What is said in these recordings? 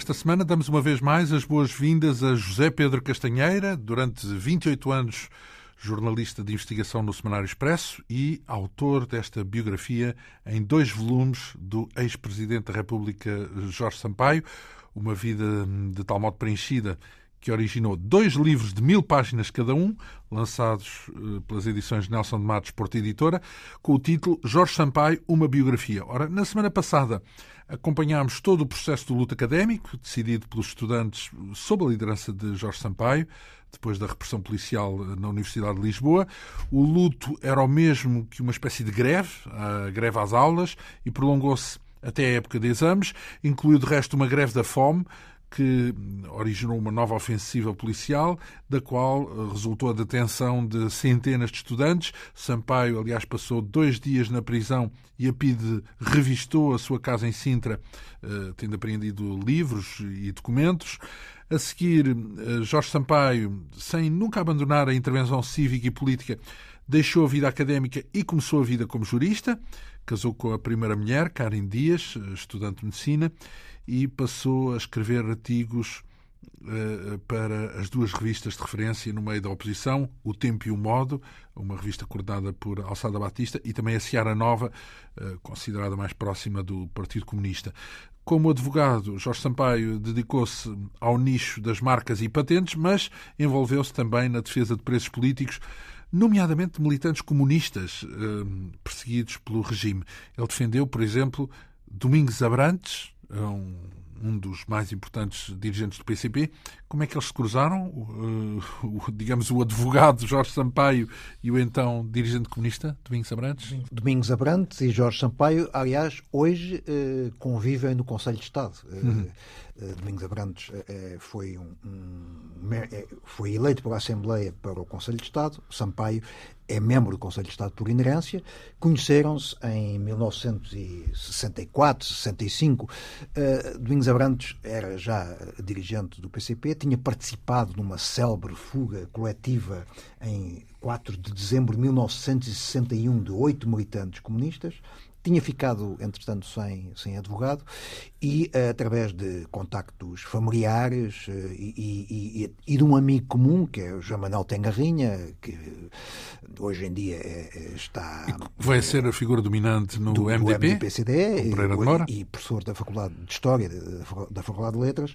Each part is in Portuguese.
Esta semana damos uma vez mais as boas-vindas a José Pedro Castanheira, durante 28 anos jornalista de investigação no Semanário Expresso e autor desta biografia em dois volumes do ex-presidente da República Jorge Sampaio, uma vida de tal modo preenchida que originou dois livros de mil páginas cada um, lançados eh, pelas edições Nelson de Matos Porta Editora, com o título Jorge Sampaio, uma biografia. Ora, na semana passada acompanhámos todo o processo do luto académico, decidido pelos estudantes sob a liderança de Jorge Sampaio, depois da repressão policial na Universidade de Lisboa. O luto era o mesmo que uma espécie de greve, a greve às aulas, e prolongou-se até a época de exames, incluiu de resto uma greve da fome, que originou uma nova ofensiva policial, da qual eh, resultou a detenção de centenas de estudantes. Sampaio, aliás, passou dois dias na prisão e a PIDE revistou a sua casa em Sintra, eh, tendo apreendido livros e documentos. A seguir, eh, Jorge Sampaio, sem nunca abandonar a intervenção cívica e política, deixou a vida académica e começou a vida como jurista. Casou com a primeira mulher, Karen Dias, estudante de medicina, e passou a escrever artigos uh, para as duas revistas de referência no meio da oposição, O Tempo e o Modo, uma revista coordenada por Alçada Batista, e também a Seara Nova, uh, considerada mais próxima do Partido Comunista. Como advogado, Jorge Sampaio dedicou-se ao nicho das marcas e patentes, mas envolveu-se também na defesa de presos políticos, nomeadamente de militantes comunistas eh, perseguidos pelo regime. Ele defendeu, por exemplo, Domingos Abrantes, um, um dos mais importantes dirigentes do PCP. Como é que eles se cruzaram? O, o, digamos, o advogado Jorge Sampaio e o então dirigente comunista, Domingos Abrantes? Domingos Abrantes e Jorge Sampaio, aliás, hoje eh, convivem no Conselho de Estado. Uhum. Eh, Domingos Abrantes eh, foi, um, eh, foi eleito pela Assembleia para o Conselho de Estado. Sampaio é membro do Conselho de Estado por inerência. Conheceram-se em 1964, 65. Domingos Abrantes era já dirigente do PCP, tinha participado numa célebre fuga coletiva em 4 de dezembro de 1961 de oito militantes comunistas tinha ficado, entretanto, sem, sem advogado e, eh, através de contactos familiares eh, e, e, e, de um amigo comum, que é o João Manuel Tengarrinha, que hoje em dia é, está... E vai ser a figura dominante no do, MDP? Do MDP-CD e, e professor da Faculdade de História da Faculdade de Letras,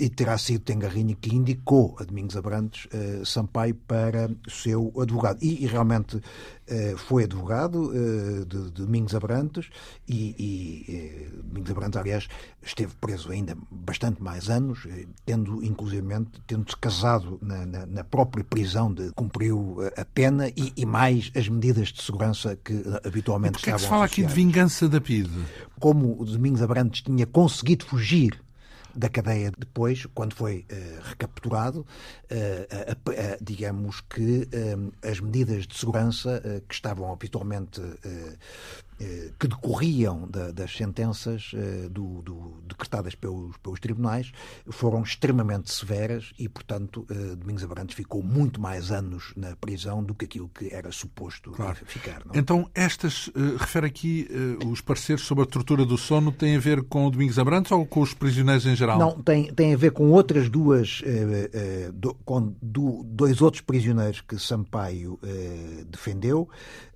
e terá sido Tengarrinha que indicou a Domingos Abrantes uh, Sampaio para seu advogado. E, realmente foi advogado de, de Domingos Abrantes e, e Domingos Abrantes, aliás, esteve preso ainda bastante mais anos, tendo inclusivamente tendo-se casado na, na, na, própria prisão de cumpriu a pena e, e, mais as medidas de segurança que habitualmente estavam é que se fala aqui de vingança da PIDE? Como o Domingos Abrantes tinha conseguido fugir da cadeia depois, quando foi uh, recapturado, uh, uh, digamos que as medidas de segurança que estavam habitualmente eh, que decorriam da, das sentenças eh, do, do, decretadas pelos, pelos, tribunais foram extremamente severas e, portanto, eh, Domingos Abrantes ficou muito mais anos na prisão do que aquilo que era suposto claro. ficar. Não? Então, estas, refere aqui os pareceres sobre a tortura do sono, têm a ver com o Domingos Abrantes ou com os prisioneiros em geral? Não, tem, tem a ver com outras duas, com dois outros prisioneiros que Sampaio defendeu.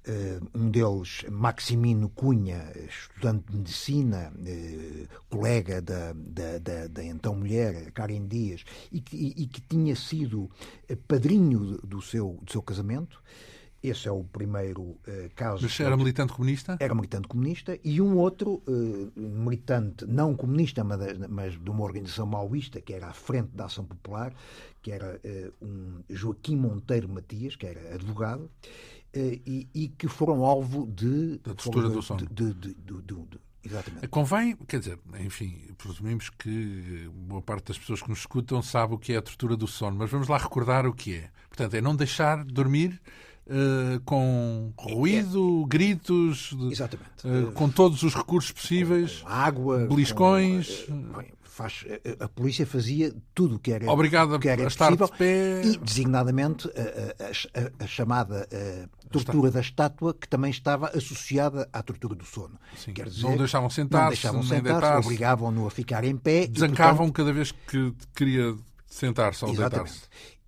Uh, um deles, Maximino Cunha, estudante de medicina, uh, colega da, da, da, da, então mulher, Karen Dias, e que, e, que tinha sido eh, padrinho do seu, do seu casamento. Esse é o primeiro uh, caso. Mas era militante comunista? Era militante comunista. E um outro militante não comunista, mas, mas, de uma organização maoísta, que era à frente da Ação Popular, que era um Joaquim Monteiro Matias, que era advogado eh, e, e, que foram alvo de. Da textura do sono. De, de, de, exatamente. Convém, quer dizer, enfim, presumimos que boa parte das pessoas que nos escutam sabe o que é a tortura do sono, mas vamos lá recordar o que é. Portanto, é não deixar dormir. Uh, com ruído, é, gritos, exatamente. Uh, com todos os recursos possíveis, com, com água, beliscões. Com, uh, faz, a, a, polícia fazia tudo o que era, Obrigado que era a estar possível de pé. e, designadamente, a, a, a chamada tortura da estátua, que também estava associada à tortura do sono. Sim, Quer dizer, não deixavam sentar-se, não deixavam sentar-se, obrigavam-no a ficar em pé. Desancavam e, portanto, cada vez que queria sentar-se ou deitar-se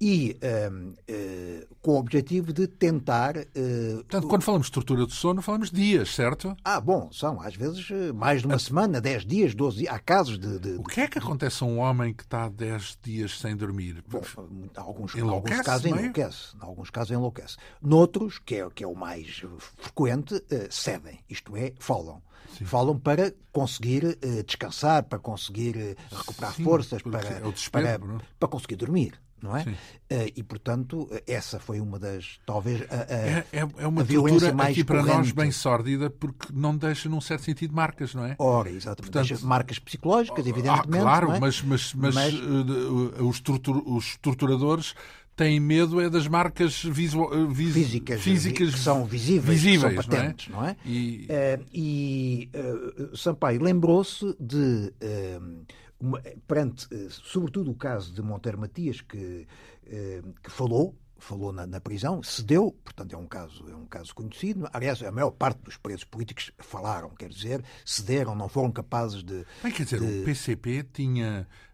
e uh, uh, com o objetivo de tentar. Uh, Portanto, quando falamos de tortura do sono, falamos de dias, certo? Ah, bom, são às vezes mais de uma a... semana, 10 dias, 12 dias. Há casos de, de, O que é que acontece a um homem que está 10 dias sem dormir? Bom, alguns, alguns casos meio? enlouquece. Em alguns casos enlouquece. Noutros, que é, que é o mais frequente, cedem, isto é, falam. Sim. Falam para conseguir descansar, para conseguir recuperar Sim, forças, para, é para, para conseguir dormir não é? Uh, e, portanto, essa foi uma das, talvez, a, a, é, é, é uma tortura mais aqui para corrente. nós bem sórdida, porque não deixa, num certo sentido, marcas, não é? Ora, exatamente. Portanto, deixa marcas psicológicas, evidentemente. Ah, claro, é? mas, mas, mas, mas... Uh, os, tortur os torturadores têm medo é das marcas visual, vis, físicas, físicas que são visíveis, visíveis são patentes, não é? Não é? E, uh, e uh, Sampaio lembrou-se de uh, uma, perante, eh, sobretudo, o caso de Monteiro Matias, que, eh, que falou, falou na, na, prisão, cedeu, portanto é um caso é um caso conhecido. Aliás, a maior parte dos presos políticos falaram, quer dizer, cederam, não foram capazes de. Bem, quer dizer, de... o PCP tinha eh,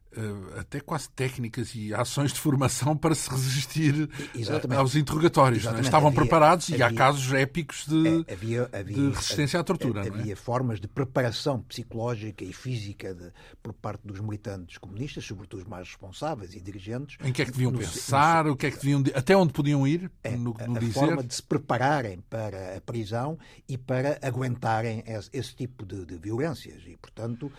até quase técnicas e ações de formação para se resistir eh, Exatamente. aos interrogatórios. É? Exatamente. Estavam havia, preparados havia, e há casos épicos de, é, havia, de resistência à tortura. Havia é? formas de preparação psicológica e física de, por parte dos militantes comunistas, sobretudo os mais responsáveis e dirigentes. Em que é que deviam no, pensar, no, o que é que deviam, até onde podiam ir, é, no, no a, dizer. forma de se prepararem para a prisão e para aguentarem esse, esse tipo de, de violências. E, portanto,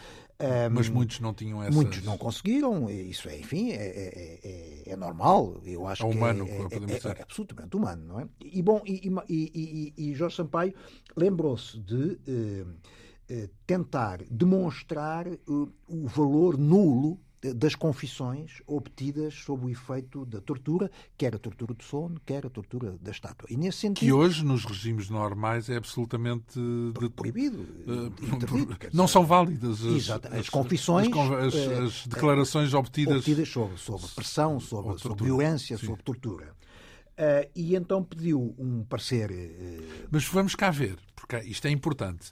mas muitos não tinham essas... Muitos não conseguiram, isso é, enfim, é, é, é, é normal. Eu acho é humano, que é, é, é, absolutamente humano, não é? E bom, e, e, e, e Jorge Sampaio lembrou-se de eh, eh, tentar demonstrar eh, o valor nulo das confissões obtidas sob o efeito da tortura, quer a tortura do sono, quer a tortura da estátua. E nesse sentido, que hoje, nos regimes normais, é absolutamente de, proibido. Uh, interdido, não são válidas as, Exato, as, as confissões, as, as, as eh, declarações obtidas, obtidas sobre, sobre pressão, sobre, sobre violência, Sim. sobre tortura. Uh, e então pediu um parecer. Mas vamos cá ver, porque isto é importante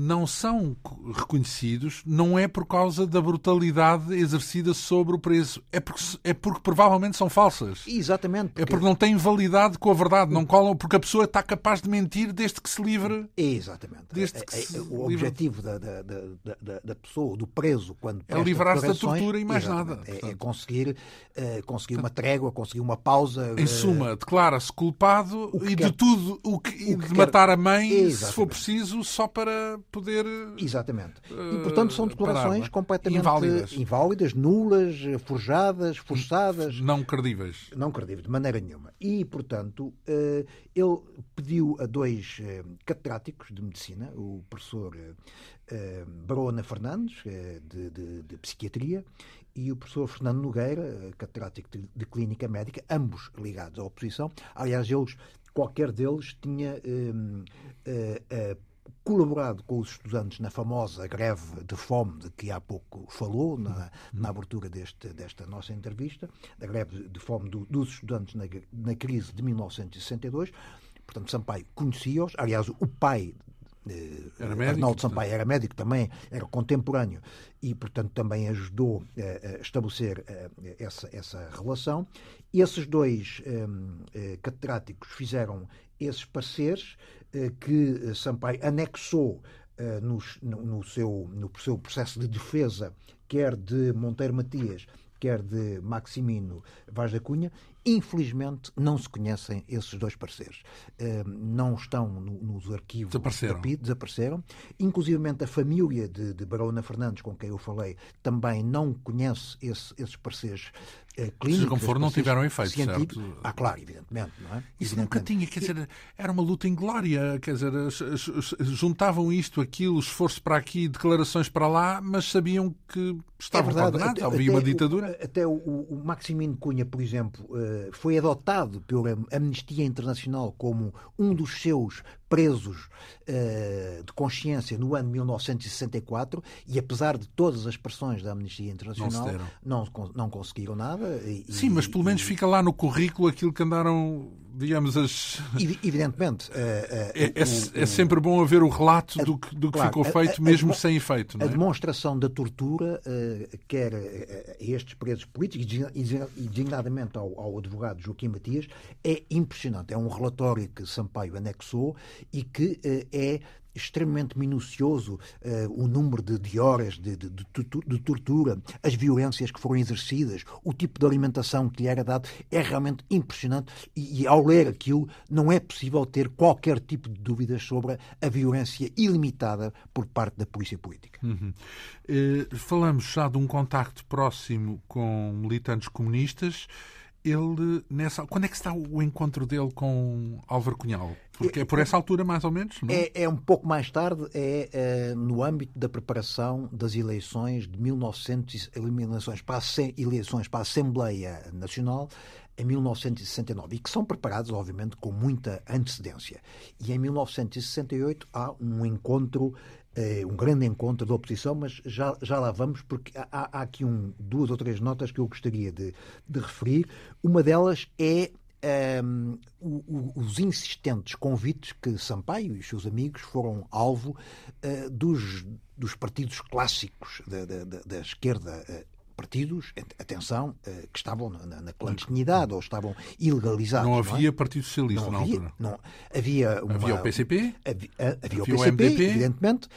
não são reconhecidos não é por causa da brutalidade exercida sobre o preso, é porque, é porque provavelmente são falsas. Exatamente. Porque... É porque não têm validade com a verdade, não colam, porque a pessoa está capaz de mentir desde que se livre. Exatamente. Desde que é, se o objetivo da, da, da, da, pessoa, do preso, quando é livrar-se da tortura e mais nada. É, é conseguir, uh, conseguir uma trégua, conseguir uma pausa. Em uh, suma, declara-se culpado e quer, de tudo o que, o que de matar a mãe, exatamente. se for preciso, só para poder. Exatamente. E, portanto, são declarações parar, completamente inválidas. inválidas, nulas, forjadas, forçadas. Não credíveis. Não credíveis, de maneira nenhuma. E, portanto, eh, ele pediu a dois eh, catedráticos de medicina, o professor eh, Barona Fernandes, de, de, de psiquiatria, e o professor Fernando Nogueira, catedrático de, de, clínica médica, ambos ligados à oposição. Aliás, eles, qualquer deles tinha colaborado com os estudantes na famosa greve de fome de que há pouco falou, na, na abertura deste, desta nossa entrevista, da greve de fome do, dos estudantes na, na crise de 1962. Portanto, Sampaio conhecia-os. Aliás, o pai eh, era médico, Arnaldo Sampaio era médico também, era contemporâneo e, portanto, também ajudou eh, a estabelecer eh, essa, essa relação. Esses dois catedráticos fizeram esses pareceres eh, que eh, Sampaio anexou eh, no, no, seu, no seu processo de defesa, quer de Monteiro Matias, quer de Maximino Vaz da Cunha, infelizmente não se conhecem esses dois parceiros. Não estão nos arquivos. Desapareceram. desapareceram. Inclusive a família de, de Barona Fernandes, com quem eu falei, também não conhece esse, esses parceiros eh, clínicos. Seja como for, não tiveram efeito, certo? Ah, claro, evidentemente. Não é? Isso nunca tinha, quer dizer, era uma luta inglória, quer dizer, juntavam isto, aquilo, esforço para aqui, declarações para lá, mas sabiam que estavam é verdade, condenados, havia uma ditadura. O, até o, o Maximino Cunha, por exemplo, eh, foi adotado pela Amnistia Internacional como um dos seus presos uh, de consciência no ano 1964 e, apesar de todas as pressões da Amnistia Internacional, não, não, não conseguiram nada. E, Sim, mas pelo menos e... fica lá no currículo aquilo que andaram digamos, as. Evidentemente. Uh, uh, é, é, o, é, sempre bom haver o relato a, do que, do que claro, ficou feito, a, a, mesmo sem efeito. A é? demonstração da tortura, uh, quer a estes presos políticos e designadamente ao, ao advogado Joaquim Matias, é impressionante. É um relatório que Sampaio anexou e que é extremamente minucioso uh, o número de, de horas de, de, de, tortura, as violências que foram exercidas, o tipo de alimentação que lhe era dado, é realmente impressionante e, e ao ler aquilo não é possível ter qualquer tipo de dúvidas sobre a violência ilimitada por parte da polícia política. Uhum. Uh, falamos já de um contacto próximo com militantes comunistas ele nessa quando é que está o encontro dele com Álvaro Cunhal? Porque é por essa altura mais ou menos? Não? É, é um pouco mais tarde, é, é, no âmbito da preparação das eleições de 1900 eleições para, a, eleições para a Assembleia Nacional em 1969 e que são preparadas obviamente com muita antecedência. E em 1968 há um encontro é um grande encontro da oposição, mas já, já lá vamos, porque há, há aqui um, duas ou três notas que eu gostaria de, de referir. Uma delas é um, o, os insistentes convites que Sampaio e os seus amigos foram alvo uh, dos, dos partidos clássicos da, da, da esquerda uh, partidos, atenção, eh, que estavam na, na clandestinidade ou estavam ilegalizados. Não havia não é? Partido Socialista não na havia, altura? Não, havia, uma, havia o PCP? Havia, havia, havia o PCP, o evidentemente.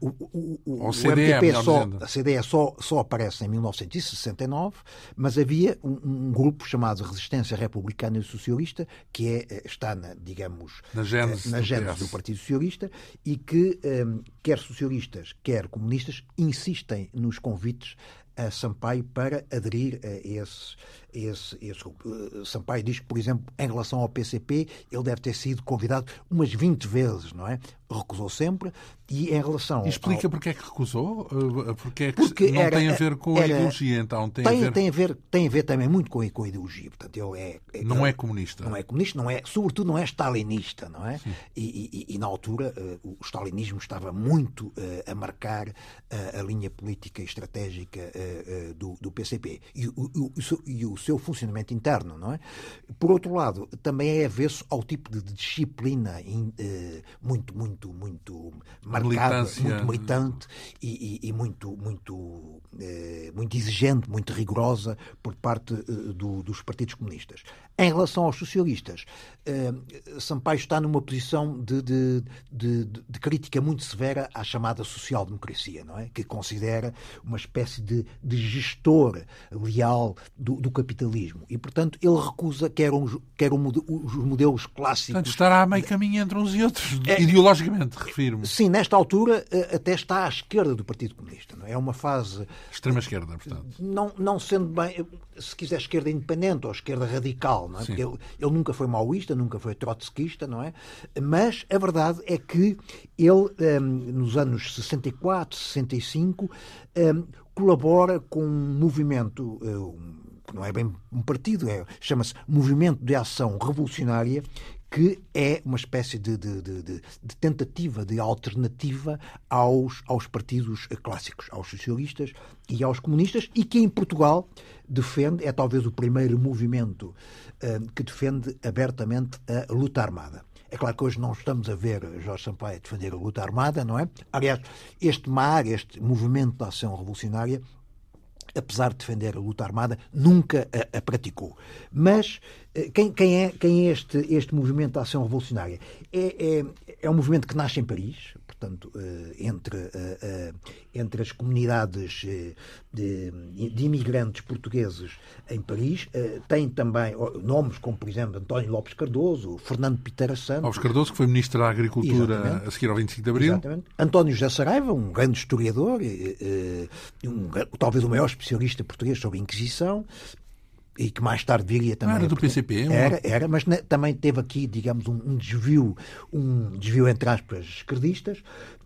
O, o, o, o CDE, MPP só, a CDE só, só aparece em 1969, mas havia um, um, grupo chamado Resistência Republicana e Socialista, que é, eh, está, na, digamos, na gênese, na gênese do, do, Partido Socialista e que, um, eh, quer socialistas, quer comunistas, insistem nos convites a Sampaio para aderir a esse, esse, esse. Eh, Sampaio diz que, por exemplo, em relação ao PCP, ele deve ter sido convidado umas 20 vezes, não é? Recusou sempre. E em relação. Explica ao... porque é que recusou? Eh, porque é que porque não era, tem a ver com a ideologia, então? Tem, tem, a ver... Tem, a ver, tem a ver também muito com a, com a ideologia. Portanto, ele é, é não ele, é comunista. Não é comunista, não é, sobretudo não é stalinista, não é? E, e, e, na altura uh, o stalinismo estava muito uh, a marcar uh, a linha política e estratégica do, do PCP. E, o, e o seu funcionamento interno, não é? Por outro lado, também é avesso ao tipo de disciplina in, eh, muito, muito, muito marcada, muito militante e, e, e muito, muito, eh, muito exigente, muito rigorosa por parte eh, do, dos partidos comunistas. Em relação aos socialistas, eh, Sampaio está numa posição de, de, de, de, crítica muito severa à chamada social-democracia, não é? Que considera uma espécie de, gestor leal do, do, capitalismo. E, portanto, ele recusa quer, um, quer um, os modelos clássicos. Portanto, estará a meio caminho entre uns e outros, é, ideologicamente, refiro-me. Sim, nesta altura eh, até está à esquerda do Partido Comunista. Não é? é uma fase. Extrema-esquerda, portanto. Não, não sendo bem, se quiser, esquerda independente ou esquerda radical não é? Ele, ele, nunca foi maoísta, nunca foi trotskista, não é? Mas a verdade é que ele, um, nos anos 64, 65, um, colabora com um movimento, um, não é bem um partido, é, chama-se Movimento de Ação Revolucionária, que é uma espécie de, de, de, de, tentativa de alternativa aos, aos partidos clássicos, aos socialistas e aos comunistas, e que em Portugal defende, é talvez o primeiro movimento uh, que defende abertamente a luta armada. É claro que hoje não estamos a ver Jorge Sampaio defender a luta armada, não é? Aliás, este MAR, este movimento de ação revolucionária, apesar de defender a luta armada, nunca a, a praticou. Mas eh, quem, quem, é, quem é este, este movimento de ação revolucionária? É, é, é um movimento que nasce em Paris, portanto, eh, entre, eh, entre as comunidades de, de imigrantes portugueses em Paris. Tem também nomes como, por exemplo, António Lopes Cardoso, Fernando Pitera Santos. Lopes Cardoso, que foi Ministro da Agricultura Exatamente. a seguir ao 25 de Abril. Exatamente. António José Saraiva, um grande historiador, um, talvez o maior especialista português sobre a Inquisição e que mais tarde viria também. era do PCP? É era, era, mas também teve aqui, digamos, um, um desvio, um desvio entre aspas, esquerdistas.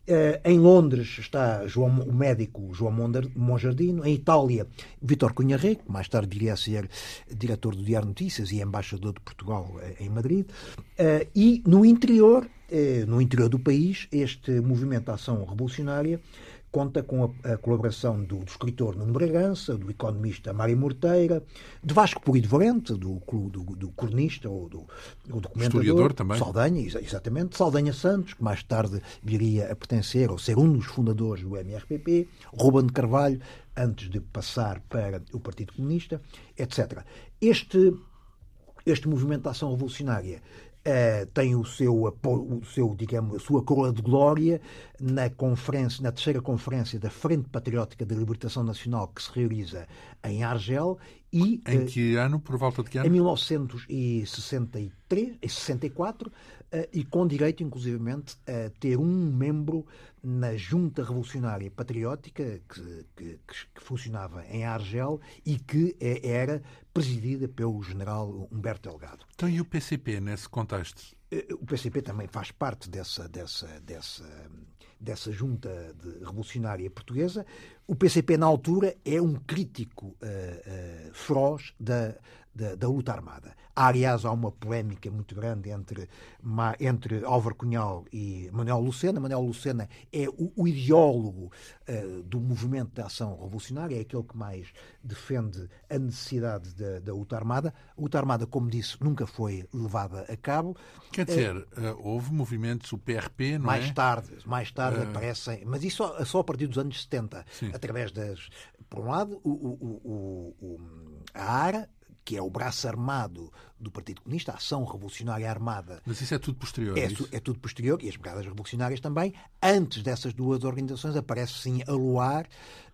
Uh, em Londres está João, o médico João Monjardino. Em Itália, Vítor Cunha Rei, que mais tarde viria a ser diretor do Diário Notícias e embaixador de Portugal uh, em Madrid. Uh, e no interior, no interior do país, este movimento de ação revolucionária conta com a, a colaboração do, do, escritor Nuno Bragança, do economista Mário Morteira, de Vasco Polido Valente, do, do, do cronista ou do, do documentador. Historiador também. Saldanha, exatamente. Saldanha Santos, que mais tarde viria a pertencer ou ser um dos fundadores do MRPP. Ruben de Carvalho, antes de passar para o Partido Comunista, etc. Este, este movimento de ação revolucionária Uh, tem o seu, o seu, digamos, a sua coroa de glória na conferência, na terceira conferência da Frente Patriótica da Libertação Nacional que se realiza em Argel e em que uh, ano, por volta de que ano? Em 1963, 64 uh, e com direito, inclusivamente, a ter um membro na Junta Revolucionária Patriótica que, que, que funcionava em Argel e que é, era presidida pelo general Humberto Delgado. Então, e o PCP nesse contexto? Eh, o PCP também faz parte dessa, dessa, dessa, dessa junta revolucionária portuguesa. O PCP, na altura, é um crítico uh, uh, feroz da, da, da, luta armada. Há, aliás, há uma polémica muito grande entre, entre Álvaro Cunhal e Manuel Lucena. Manuel Lucena é o, o ideólogo uh, do movimento de ação revolucionária, é aquele que mais defende a necessidade da, da luta armada. A luta armada, como disse, nunca foi levada a cabo. Quer dizer, uh, houve movimentos, o PRP, não mais é? Tarde, mais tarde uh... aparecem, mas isso só, só, a partir dos anos 70, Sim. através das. Por um lado, o, o, o, a ARA, que é o braço armado do Partido Comunista, a Ação Revolucionária Armada. Mas isso é tudo posterior? É, é, é tudo posterior, e as Brigadas Revolucionárias também. Antes dessas duas organizações aparece sim a Luar,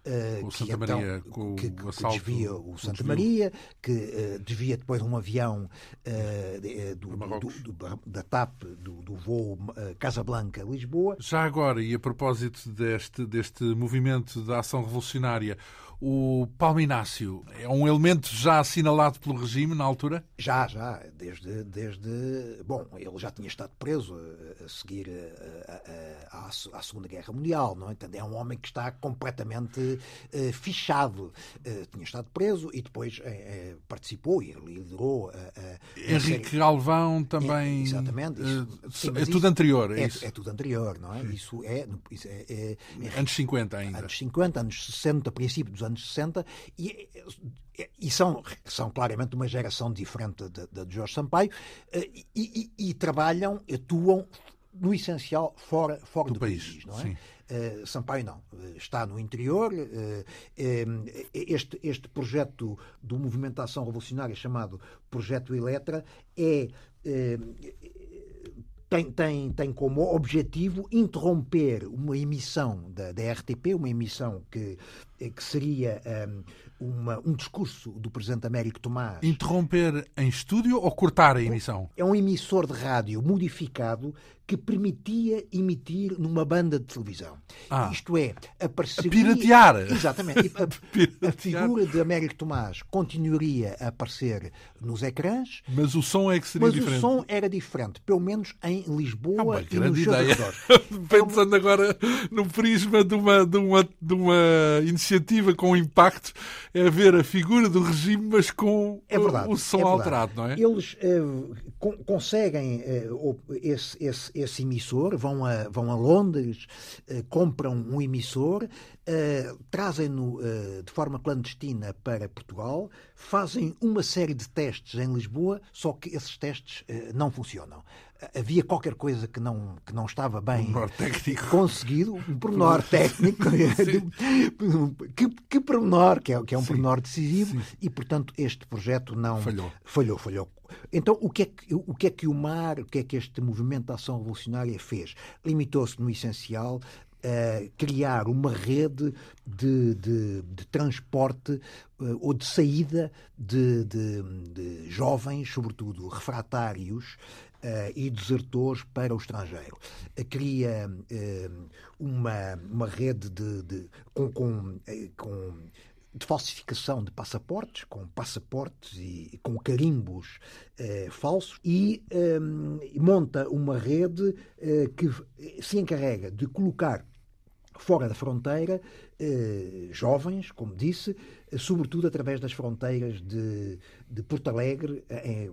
Uh, que, Santa então, Maria, com que, o assalto, desvia o Santa o Maria, que uh, desvia depois um avião uh, do, do, do, da TAP, do, do voo Casablanca-Lisboa. Já agora, e a propósito deste, deste movimento da ação revolucionária, o Paulo Inácio é um elemento já assinalado pelo regime na altura? Já, já. Desde. desde bom, ele já tinha estado preso a, a seguir a, à Segunda Guerra Mundial, não é? é um homem que está completamente uh, fichado. Uh, tinha estado preso e depois uh, participou e liderou. Henrique série... Galvão também. É, exatamente. Isso, sim, é tudo anterior, é, é? É tudo anterior, não é? Isso é, isso é, é, Anos 50 ainda. Anos 50, anos 60, princípio dos anos 60. E e são, são claramente uma geração diferente da de, Jorge Sampaio e, e, e, trabalham, atuam no essencial fora, fora do, do país, país, não é? Uh, Sampaio não, uh, está no interior. Uh, este, este projeto do movimento de ação revolucionária chamado Projeto Eletra é tem, tem, tem como objetivo interromper uma emissão da, da RTP, uma emissão que, que seria um, uma, um discurso do Presidente Américo Tomás. Interromper em estúdio ou cortar a emissão? É um emissor de rádio modificado que permitia emitir numa banda de televisão. Ah, Isto é, a parceria... A piratear! Exatamente. A, piratear. a, figura de Américo Tomás continuaria a aparecer nos ecrãs. Mas o som é que seria mas diferente. Mas o som era diferente, pelo menos em Lisboa é uma e grande nos ideia. Pensando agora no prisma de uma, de, uma, de uma iniciativa com impacto, é ver a figura do regime, mas com é verdade, o som é alterado, não é? Eles uh, conseguem uh, esse, esse esse emissor, vão a, vão a Londres, uh, compram um emissor, uh, trazem-no uh, de forma clandestina para Portugal, fazem uma série de testes em Lisboa, só que esses testes não funcionam havia qualquer coisa que não, que não estava bem um conseguido, um pormenor técnico, que, que pormenor, que é, que é um Sim. pormenor decisivo, Sim. e portanto este projeto não falhou. falhou, falhou. Então, o que, é que, o que é que o MAR, o que é que este movimento de ação revolucionária fez? Limitou-se, no essencial, a criar uma rede de, de, de transporte uh, ou de saída de, de, jovens, sobretudo refratários, e desertores para o estrangeiro. Uh, cria uma, uma rede de, de com, com, com de falsificação de passaportes, com passaportes e com carimbos eh, falsos, e eh, monta uma rede eh, que se encarrega de colocar fora da fronteira, eh, jovens, como disse, eh, sobretudo através das fronteiras de, de Porto Alegre, eh,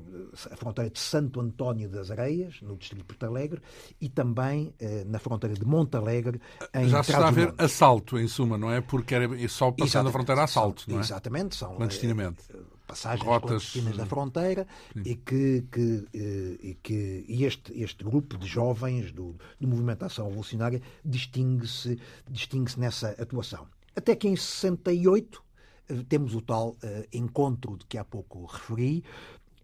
a fronteira de Santo António das Areias, no distrito de Porto Alegre, e também na fronteira de Monte Alegre, em Já se está a ver assalto, em suma, não é? Porque era só passando Exatamente. a fronteira assalto, não é? Exatamente, são clandestinamente. Eh, passagens Rotas... clandestinas da fronteira e que, que, eh, e que e este, este grupo de jovens do, do movimento ação revolucionária distingue-se distingue nessa atuação. Até que em 68 eh, temos o tal uh, encontro de que há pouco referi,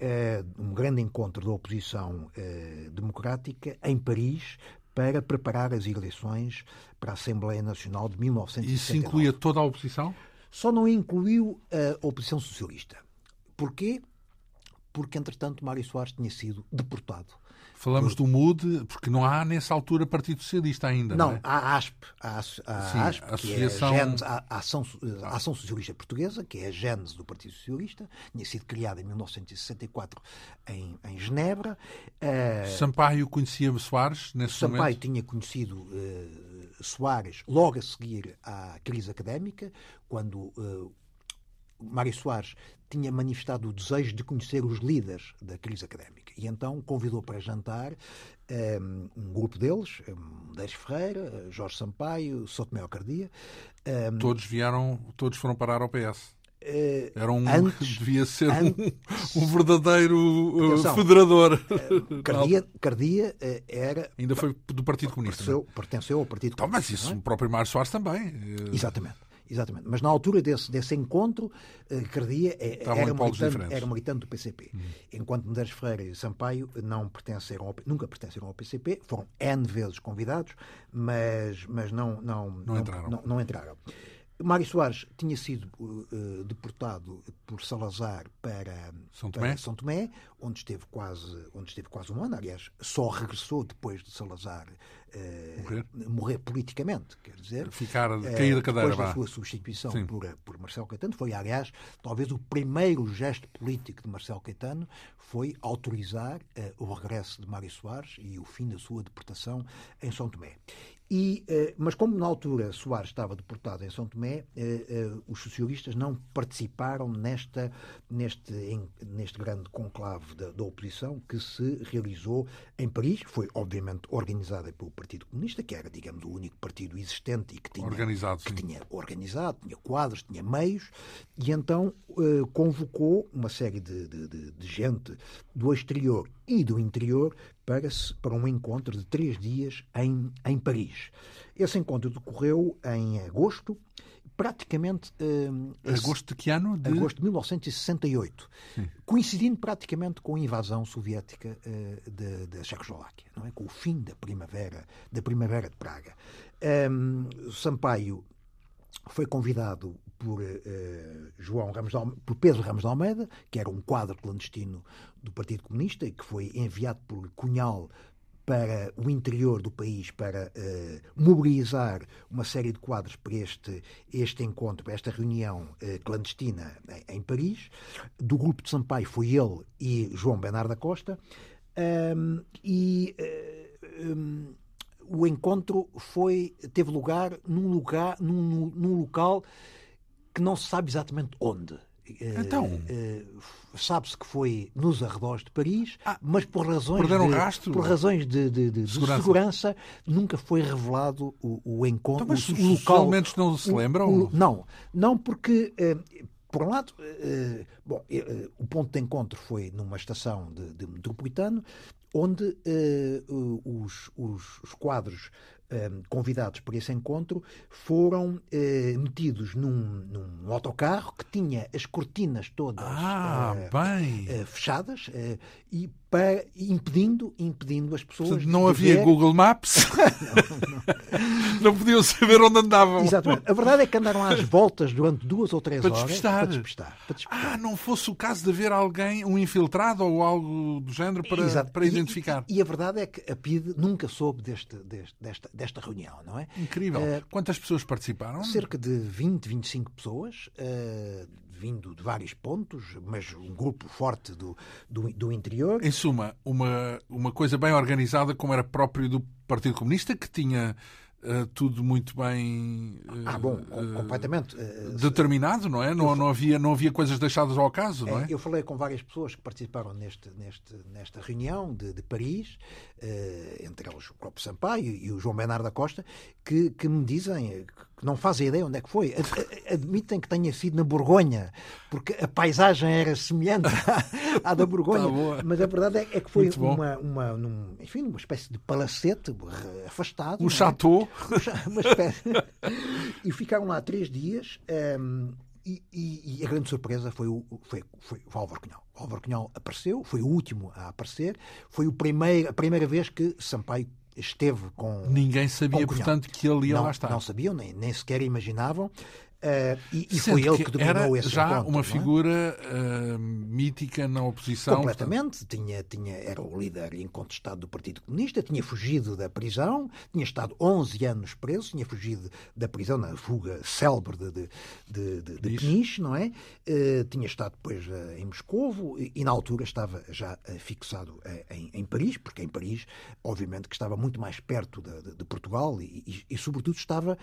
uh, um grande encontro da oposição uh, democrática em Paris para preparar as eleições para a Assembleia Nacional de 1969. Isso incluía toda a oposição? Só não incluiu a oposição socialista. Porquê? Porque, entretanto, Mário Soares tinha sido deportado. Falamos do MUD, porque não há nessa altura Partido Socialista ainda. Não, não é? há a ASP, a, a, Sim, ASP a Associação... é a, a, Ação, a Ação Socialista Portuguesa, que é a gênese do Partido Socialista, tinha sido criada em 1964 em, em Genebra. Uh... Sampaio conhecia Soares nesse Sampaio momento? tinha conhecido uh, Soares logo a seguir à crise académica, quando uh, Mário Soares tinha manifestado o desejo de conhecer os líderes da crise académica e então convidou para jantar um, ehm, um grupo deles, Dez Ferreira, Jorge Sampaio, Sotomé Cardia. Um, ehm, todos vieram, todos foram parar ao PS. Uh, Era um antes, devia ser antes, um, um, verdadeiro uh, atenção, federador. Uh, Cardia, Cardia uh, era. Ainda foi do Partido Comunista. Pertenceu, é? pertenceu ao Partido então, Comunista. Mas isso, é? o próprio Mário Soares também. Exatamente. Exatamente. Mas na altura desse, desse encontro, eh, Cardia é, era, militante, era militante do PCP. Uhum. Enquanto Medeiros Ferreira e Sampaio não pertenceram ao, nunca pertenceram ao PCP, foram N vezes convidados, mas, mas não, não, não, não entraram. Não, não entraram. Mário Soares tinha sido uh, deportado por Salazar para São Tomé? para São Tomé, onde esteve quase onde esteve quase um ano. Aliás, só regressou depois de Salazar morrer? morrer? politicamente, quer dizer, ficar cair da cadeira, depois da sua substituição por, por Marcelo Caetano, foi aliás talvez o primeiro gesto político de Marcelo Caetano foi autorizar o regresso de Mário Soares e o fim da sua deportação em São Tomé. E, eh, mas como na altura Soares estava deportado em São Tomé, eh, eh, os socialistas não participaram nesta, neste, neste grande conclave da, da, oposição que se realizou em Paris, foi obviamente organizada pelo Partido Comunista, que era, digamos, o único partido existente e que tinha organizado, que tinha, organizado, tinha quadros, tinha meios, e então convocou uma série de, de, de, de gente do exterior e do interior para, para um encontro de três dias em, em Paris. Esse encontro decorreu em agosto, praticamente. Uh, agosto de que ano? De... Agosto de 1968, Sim. coincidindo praticamente com a invasão soviética uh, da Checoslováquia, não é? com o fim da primavera, da primavera de Praga. Um, Sampaio foi convidado por, uh, João Ramos Almeida, por Pedro Ramos de Almeida, que era um quadro clandestino do Partido Comunista e que foi enviado por Cunhal para o interior do país para uh, mobilizar uma série de quadros para este, este encontro, para esta reunião uh, clandestina em, em, Paris. Do grupo de Sampaio foi ele e João Bernardo da Costa. Um, e um, o encontro foi teve lugar num lugar num, num local que não se sabe exatamente onde. Então, uh, sabe-se que foi nos arredores de Paris, ah, mas por razões de, rastro, por razões de, de, de segurança. segurança. nunca foi revelado o, o encontro, então, mas o, o local. Os não se lembram? O, não, não porque uh, por um lado, bom, o ponto de encontro foi numa estação de, de metropolitano, onde os, os, os, quadros convidados para esse encontro foram metidos num, num, autocarro que tinha as cortinas todas ah, fechadas e para, impedindo, impedindo as pessoas. Portanto, não havia ver... Google Maps? não, não. não, podiam saber onde andavam. Exatamente. A verdade é que andaram às voltas durante duas ou três para horas despistar. Para, despistar, para despistar. Ah, não fosse o caso de haver alguém, um infiltrado ou algo do género para, para identificar. E, e, a verdade é que a PID nunca soube deste, deste, desta, desta reunião, não é? Incrível. Uh, Quantas pessoas participaram? Cerca de 20, 25 pessoas. Uh, vindo de vários pontos, mas um grupo forte do, do, do interior. Em suma, uma, uma coisa bem organizada, como era próprio do Partido Comunista, que tinha uh, tudo muito bem uh, ah, bom, completamente determinado, não é? Não, não, havia, não havia coisas deixadas ao acaso, não é? Eu falei com várias pessoas que participaram neste, neste, nesta reunião de, de Paris, entre eles o próprio Sampaio e o João Bernardo da Costa, que, que me dizem que não fazem ideia onde é que foi. Admitem que tenha sido na Borgonha, porque a paisagem era semelhante à, da Borgonha. Tá mas a verdade é, é que foi uma, uma, num, enfim, uma espécie de palacete afastado. Um é? chateau. Uma espécie. e ficaram lá três dias. Um, e, e, e, a grande surpresa foi o, foi, foi o Álvaro Cunhal. O Álvaro Cunhal apareceu, foi o último a aparecer, foi o primeiro, a primeira vez que Sampaio esteve com. Ninguém sabia, com portanto, que ele ia não, lá estar. Não sabiam, nem, nem sequer imaginavam. Uh, e, e foi ele que, que dominou esse já encontro, uma é? figura uh, mítica na oposição. Completamente. Portanto... Tinha, tinha, era o líder incontestado do Partido Comunista, tinha fugido da prisão, tinha estado 11 anos preso, tinha fugido da prisão na fuga célebre de, de, de, de, de Peniche, não é? Uh, tinha estado depois em Moscovo e, e, na altura estava já fixado em, em, Paris, porque em Paris, obviamente, que estava muito mais perto de, de Portugal e, e, e, sobretudo, estava,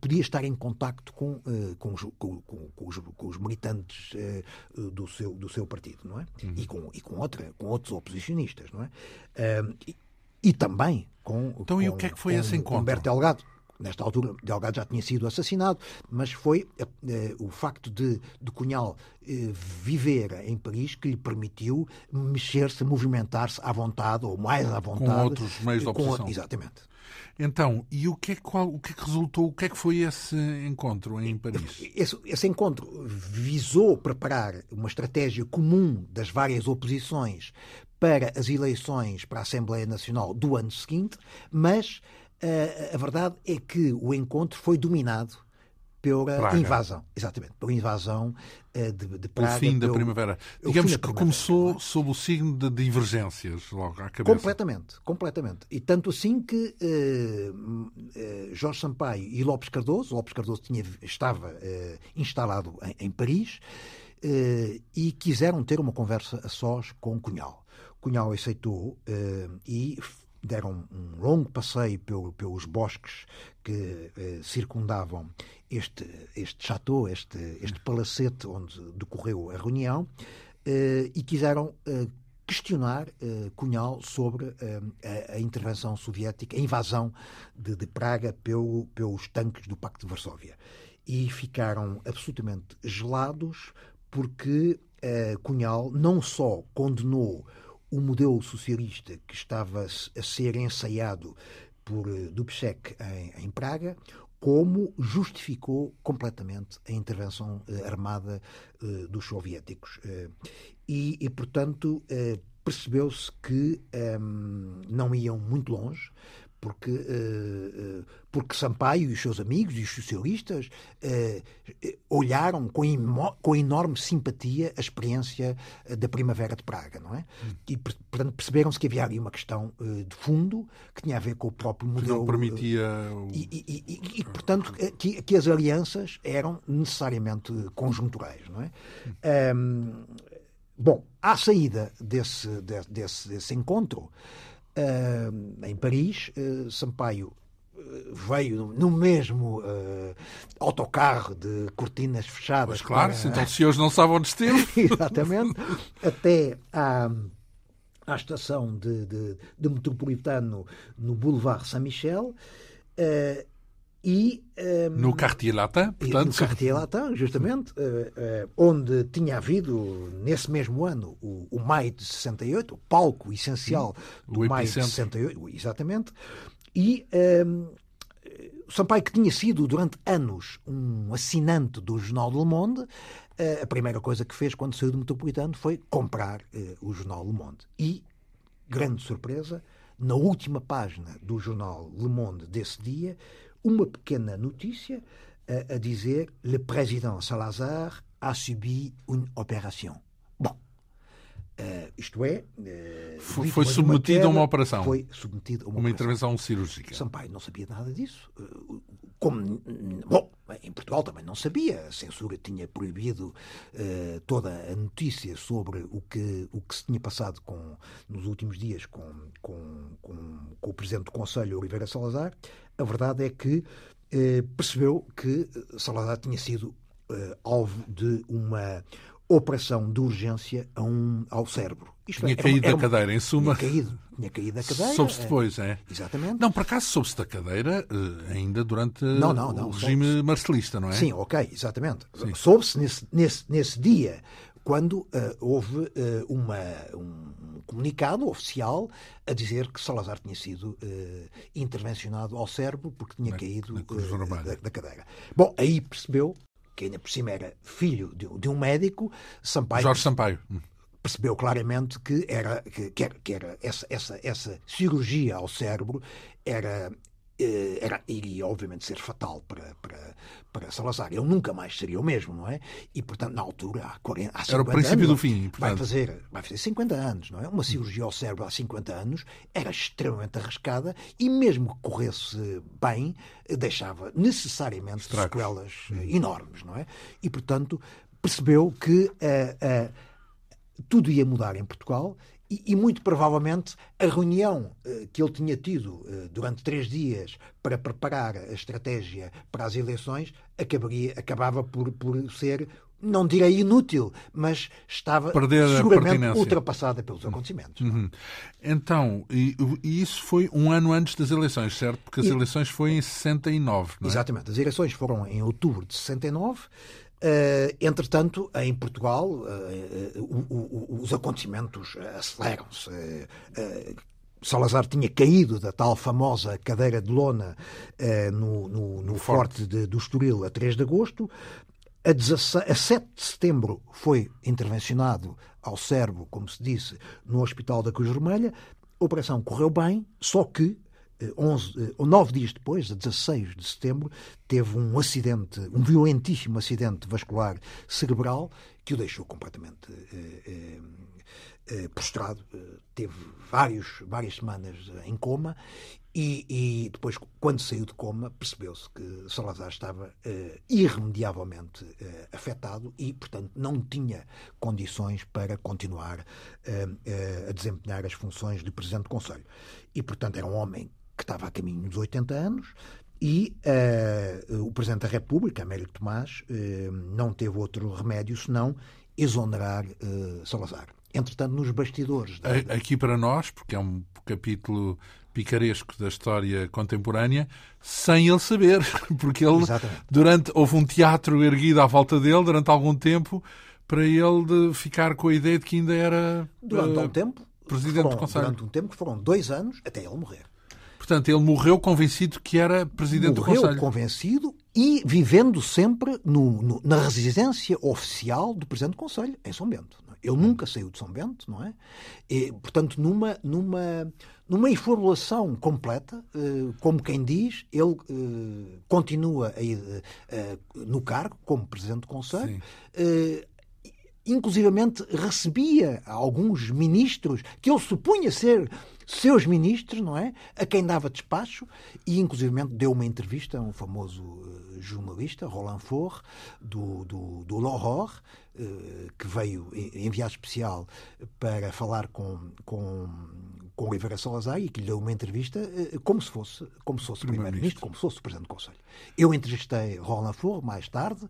podia estar em contacto com uh, com, os, com, com, os, com, os, militantes uh, do, seu, do seu partido, não é? Uhum. E, com, e com, outra, com outros oposicionistas, não é? Uh, e, e, também com. Então, e o que é que foi esse encontro? Humberto Delgado. Nesta altura, Delgado já tinha sido assassinado, mas foi o facto de, de Cunhal viver em Paris que lhe permitiu mexer-se, movimentar-se à vontade, ou mais à vontade. Com outros meios de oposição. Com, exatamente. Então, e o que, é, qual, o que é que resultou? O que é que foi esse encontro em Paris? Esse, esse encontro visou preparar uma estratégia comum das várias oposições para as eleições para a Assembleia Nacional do ano seguinte, mas uh, a verdade é que o encontro foi dominado pela Praga. invasão. Exatamente, pela invasão uh, de, de Praga. O fim da primavera. Digamos que primavera, começou é? sob o signo de divergências, logo à cabeça. Completamente, completamente. E tanto assim que uh, uh, Jorge Sampaio e Lopes Cardoso, Lopes Cardoso tinha, estava instalado em, em Paris, e quiseram ter uma conversa a sós com Cunhal. Cunhal aceitou e deram um longo passeio pelo, pelos bosques que eh, circundavam este, este chateau, este, este palacete onde decorreu a reunião, eh, e quiseram eh, questionar eh, Cunhal sobre eh, a, a, intervenção soviética, a invasão de, de Praga pelo, pelos tanques do Pacto de Varsóvia. E ficaram absolutamente gelados porque eh, Cunhal não só condenou o modelo socialista que estava a ser ensaiado por eh, Dubček em, em Praga, como justificou completamente a intervenção eh, armada eh, dos soviéticos. E, e portanto, percebeu-se que não iam muito longe, porque, uh, uh, porque Sampaio e os seus amigos e os socialistas uh, olharam com, com enorme simpatia a experiência da Primavera de Praga, não é? E, portanto, perceberam-se que havia ali uma questão de fundo que tinha a ver com o próprio modelo. Que não permitia. E, e, e, e portanto, que, que, as alianças eram necessariamente conjunturais, não é? Um, bom, à saída desse, desse, desse encontro, em Paris, uh, Sampaio uh, veio no mesmo autocarro de cortinas fechadas. Pois claro, para... então se hoje não sabem onde esteve. Exatamente. até à, à estação de, de, de metropolitano no Boulevard Saint-Michel. E, um, no Cartier Latin, portanto. No Cartier Latin, justamente, uh, uh, onde tinha havido, nesse mesmo ano, o, o Maio de 68, o palco essencial Sim, do Maio de 68, exatamente. E um, Sampaio, que tinha sido durante anos um assinante do jornal Le Monde, uh, a primeira coisa que fez quando saiu do Metropolitano foi comprar o jornal Le Monde. E, grande surpresa, na última página do jornal Le Monde desse dia, uma pequena notícia a, a dizer Le président Salazar a subi une opération. Bom, uh, isto é. Uh, foi, foi submetido a uma operação. Foi submetido a uma, uma intervenção cirúrgica. Sampaio não sabia nada disso. Uh, como, bom, Em Portugal também não sabia. A censura tinha proibido toda a notícia sobre o que, o que se tinha passado com, nos últimos dias com, com, com, com o Presidente do Conselho, Oliveira Salazar. A verdade é que uh, percebeu que Salazar tinha sido uh, alvo de uma operação de urgência a um, ao cérebro. Isto tinha é, caído era, era, da cadeira, em suma. Tinha caído, tinha caído da cadeira. Soube-se depois, é. é. Exatamente. Não, por acaso soube-se da cadeira eh, ainda durante não, não, não, o regime marcelista, não é? Sim, ok, exatamente. Soube-se nesse, nesse, nesse dia, quando uh, houve uh, uma, um comunicado oficial a dizer que Salazar tinha sido uh, intervencionado ao cérebro porque tinha na, caído na da, da, cadeira. Bom, aí percebeu que ainda por cima era filho de, de um médico, Sampaio. Jorge Sampaio percebeu claramente que era que, que era, essa, essa, essa cirurgia ao cérebro era era, iria obviamente ser fatal para, para, para Salazar. Ele nunca mais seria o mesmo, não é? E, portanto, na altura, há, 40, há 50 Era o princípio anos, do fim. Portanto... Vai, fazer, vai fazer 50 anos, não é? Uma cirurgia ao cérebro há 50 anos era extremamente arriscada e, mesmo que corresse bem, deixava necessariamente Estragos. sequelas hum. enormes, não é? E, portanto, percebeu que uh, uh, tudo ia mudar em Portugal e, e, muito provavelmente a reunião uh, que ele tinha tido uh, durante três dias para preparar a estratégia para as eleições acabaria, acabava por, por ser, não direi inútil, mas estava Perder seguramente ultrapassada pelos uhum. acontecimentos. Uhum. Então, e, e, isso foi um ano antes das eleições, certo? Porque as e, eleições foram em 69, não é? Exatamente, as eleições foram em outubro de 69. Uh, entretanto, em Portugal, uh, uh, os acontecimentos aceleram-se. Salazar tinha caído da tal famosa cadeira de lona no, no, no, Forte de, do Estoril a 3 de agosto. A, 17, a 7 de setembro foi intervencionado ao cérebro, como se disse, no Hospital da Cruz Vermelha. A operação correu bem, só que 11, ou 9 dias depois, a 16 de setembro, teve um acidente, um violentíssimo acidente vascular cerebral que o deixou completamente eh, eh, eh prostrado. Eh, teve vários, várias semanas em coma e, e, depois, quando saiu de coma, percebeu-se que Salazar estava eh, irremediavelmente eh, afetado e, portanto, não tinha condições para continuar a desempenhar as funções de Presidente do Conselho. E, portanto, era um homem que estava a caminho dos 80 anos, e uh, o Presidente da República, Américo Tomás, uh, não teve outro remédio senão exonerar uh, Salazar. Entretanto, nos bastidores. Da... Aqui para nós, porque é um capítulo picaresco da história contemporânea, sem ele saber, porque ele, Exatamente. durante, houve um teatro erguido à volta dele durante algum tempo para ele de ficar com a ideia de que ainda era. Durante um tempo. Presidente foram, do Conselho. Durante um tempo que foram dois anos até ele morrer. Portanto, ele morreu convencido que era presidente morreu do Conselho. Morreu convencido e vivendo sempre no, no, na residência oficial do presidente do Conselho, em São Bento. Ele nunca saiu de São Bento, não é? E, portanto, numa, numa, numa informação completa, eh, como quem diz, ele eh, continua aí, eh, no cargo como presidente do Conselho. Inclusivamente recebia alguns ministros que ele supunha ser seus ministros, não é? A quem dava despacho e, inclusivamente, deu uma entrevista a um famoso uh, jornalista, Roland Faure, do, do, do L'Aurore, uh, que veio enviado especial para falar com, com com Oliveira Salazar e que lhe deu uma entrevista uh, como se fosse como se fosse primeiro-ministro, como se fosse o presidente do Conselho. Eu entrevistei Roland Faure mais tarde, uh,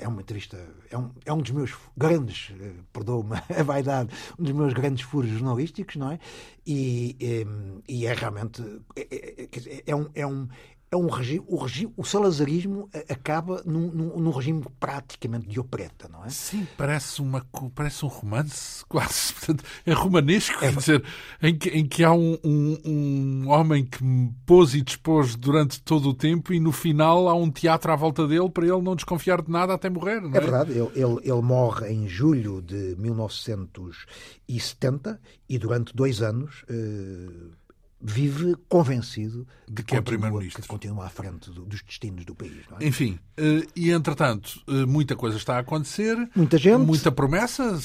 é uma entrevista, é um, é um dos meus grandes, uh, perdoa-me a vaidade, um dos meus grandes furos jornalísticos, não é? E, um, e é realmente, é, é, é, um, é, um, é um regime, o, regime, o salazarismo acaba num, num, num, regime praticamente de opereta, não é? Sim, parece, uma, parece um romance, quase. Portanto, é romanesco, é, quer dizer, em que, em que há um, um, um, homem que pôs e dispôs durante todo o tempo e no final há um teatro à volta dele para ele não desconfiar de nada até morrer, não é? É verdade, ele, ele, ele morre em julho de 1970 e durante dois anos. Eh, vive convencido de que é primeiro-ministro. Que continua à frente do, dos destinos do país. É? Enfim, eh, e entretanto, eh, muita coisa está a acontecer. Muita gente. Muita promessa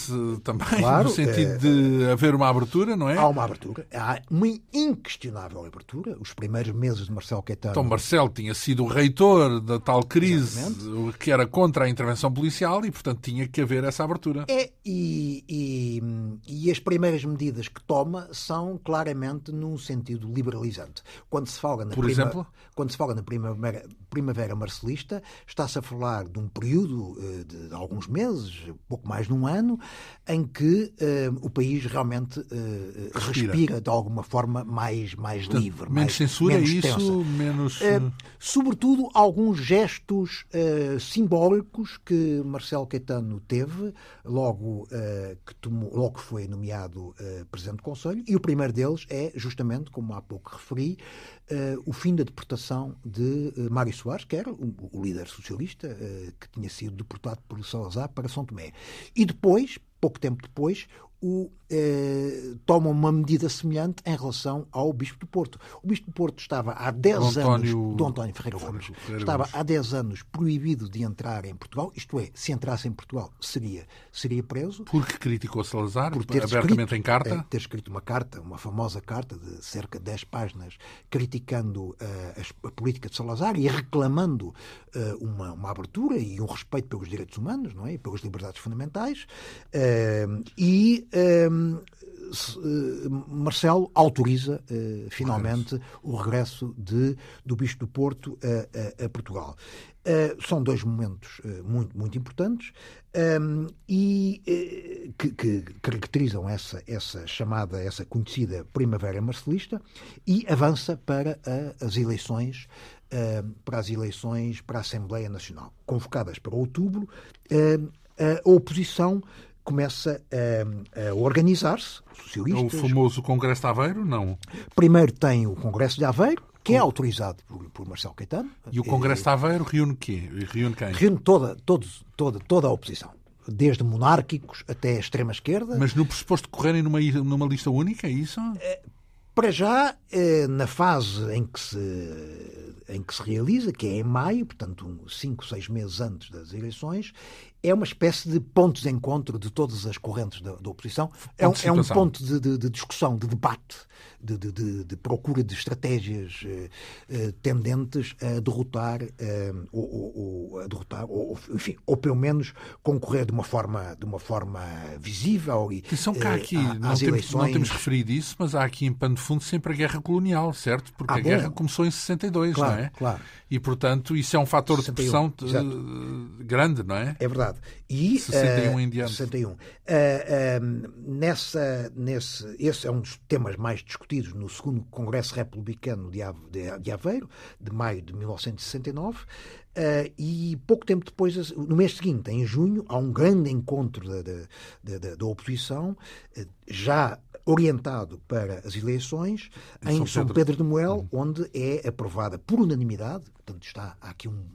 também, claro, no sentido é... de haver uma abertura, não é? Há uma abertura. Há uma inquestionável abertura. Os primeiros meses de Marcelo Caetano. Então, Marcelo tinha sido o reitor da tal crise Exatamente. que era contra a intervenção policial e, portanto, tinha que haver essa abertura. É, e, e, e as primeiras medidas que toma são claramente num sentido liberalizante. Quando se fala na, Por prima, exemplo? Quando se fala na primavera, primavera marcelista, está-se a falar de um período eh, de, de, alguns meses, pouco mais de um ano, em que uh, o país realmente uh, respira. respira. de alguma forma mais, mais Portanto, livre. Menos mais, censura, menos isso? Tensa. Menos... Uh, sobretudo, alguns gestos simbólicos que Marcelo Caetano teve logo, que, tomou, logo que foi nomeado Presidente do Conselho, e o primeiro deles é justamente, como há pouco referi, o fim da deportação de Mário Soares, que era o, o líder socialista que tinha sido deportado por Salazar para São Tomé. E depois, pouco tempo depois, o, eh, toma uma medida semelhante em relação ao Bispo do Porto. O Bispo do Porto estava há 10 António... anos, Dom António Ferreira Gomes, estava há 10 anos proibido de entrar em Portugal, isto é, se entrasse em Portugal seria, seria preso. Porque criticou Salazar, por ter abertamente escrito, em carta? É, ter escrito uma carta, uma famosa carta de cerca de 10 páginas, criticando uh, a, política de Salazar e reclamando uh, uma, uma abertura e um respeito pelos direitos humanos, não é? E pelas liberdades fundamentais. Uh, e eh, Marcelo autoriza uh, finalmente o regresso de, do Bispo do Porto a, a, a Portugal. Uh, são dois momentos uh, muito, muito importantes um, e que, que, caracterizam essa, essa chamada, essa conhecida Primavera Marcelista e avança para as eleições para as eleições para a Assembleia Nacional, convocadas para outubro. a oposição começa a, a organizar-se, socialistas. É o famoso Congresso de Aveiro, não? Primeiro tem o Congresso de Aveiro, que é autorizado por, por Marcelo Caetano. E o Congresso de Aveiro reúne quê? Reúne quem? Reúne toda, todos, toda, toda a oposição. Desde monárquicos até a extrema-esquerda. Mas no pressuposto de correrem numa, numa lista única, é isso? É, para já, é, na fase em que, se, em que se realiza, que é em maio, portanto, cinco, seis meses antes das eleições, é uma espécie de ponto de encontro de todas as correntes da, da oposição. É um, é um, ponto de, de, de, discussão, de debate, de, de procura de estratégias eh, eh, tendentes a derrotar, eh, ou, ou, a derrotar, ou, enfim, ou pelo menos concorrer de uma forma, de uma forma visível. E, Atenção cá aqui, a, não, temos, não temos referido isso, mas há aqui em pano de fundo sempre a guerra colonial, certo? Porque ah, a bom. guerra começou em 62, claro, não é? Claro. E, portanto, isso é um fator 61, de pressão eh, grande, não é? É verdade. E, 61 uh, em diante. 61. Uh, uh, nessa, nesse, esse é um dos temas mais discutidos no segundo Congresso Republicano de, Aveiro, de maio de 1969. Uh, e pouco tempo depois, no mês seguinte, em junho, há um grande encontro da, oposição, uh, já orientado para as eleições, em, em São, Pedro. Pedro de Moel, uhum. onde é aprovada por unanimidade, portanto está há aqui um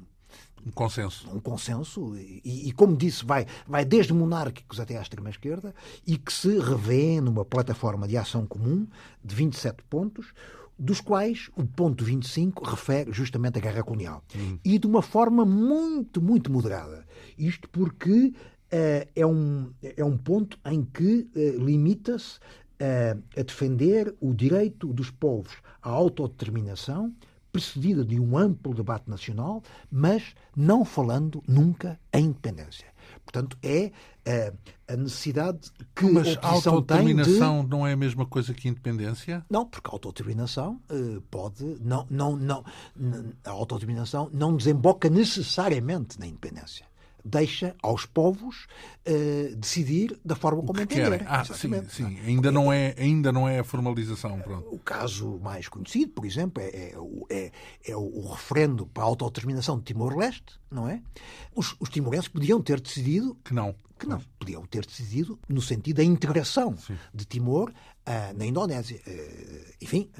um consenso. Um consenso, e, e, como disse, vai, vai desde monárquicos até à extrema-esquerda, e que se revê numa plataforma de ação comum de 27 pontos, dos quais o ponto 25 refere justamente à guerra colonial. Hum. E de uma forma muito, muito moderada. Isto porque uh, é, um, é um ponto em que uh, limita-se uh, a defender o direito dos povos à autodeterminação, precedida de um amplo debate nacional, mas não falando nunca em independência. Portanto, é uh, a necessidade que Mas a autodeterminação de... não é a mesma coisa que independência? Não, porque a autodeterminação uh, pode. Não, não, não, a autodeterminação não desemboca necessariamente na independência deixa aos povos uh, decidir da forma como entenderem. Ah, sim, sim. Ainda, não é, ainda não é a formalização. Pronto. O caso mais conhecido, por exemplo, é, é, é, é o referendo para a autodeterminação de Timor-Leste, não é? Os, os timorenses podiam ter decidido... Que não. Que não. Podiam ter decidido no sentido da integração sim. de Timor uh, na Indonésia. Uh, enfim,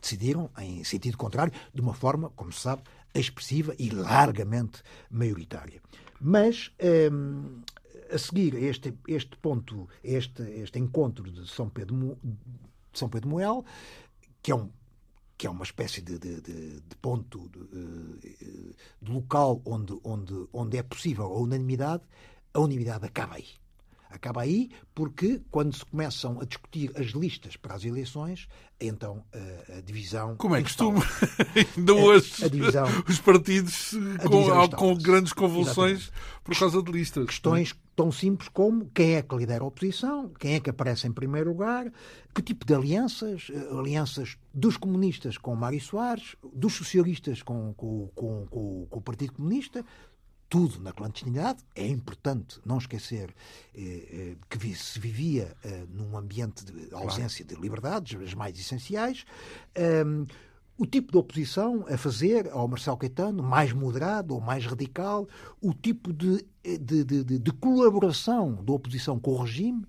decidiram em sentido contrário, de uma forma, como se sabe, expressiva e largamente maioritária. Mas um, a seguir a este, este ponto, este, este encontro de São Pedro, de São Pedro Moel, que é um que é uma espécie de, de, de, de ponto de, local onde, onde, onde é possível a unanimidade, a unanimidade acaba aí. Acaba aí porque, quando se começam a discutir as listas para as eleições, então a, a divisão. Como é costume? Ainda hoje, a, divisão, os partidos com, com grandes convulsões Exatamente. por causa de listas. Questões tão simples como quem é que lidera a oposição, quem é que aparece em primeiro lugar, que tipo de alianças, eh, alianças dos comunistas com Mário Soares, dos socialistas com, com, com, com, com o Partido Comunista, tudo na clandestinidade. É importante não esquecer eh, eh que se vivia eh, num ambiente de ausência de liberdades, as mais essenciais. Um, o tipo de oposição a fazer ao Marcelo Caetano, mais moderado ou mais radical, o tipo de, de, de, de colaboração da oposição com o regime,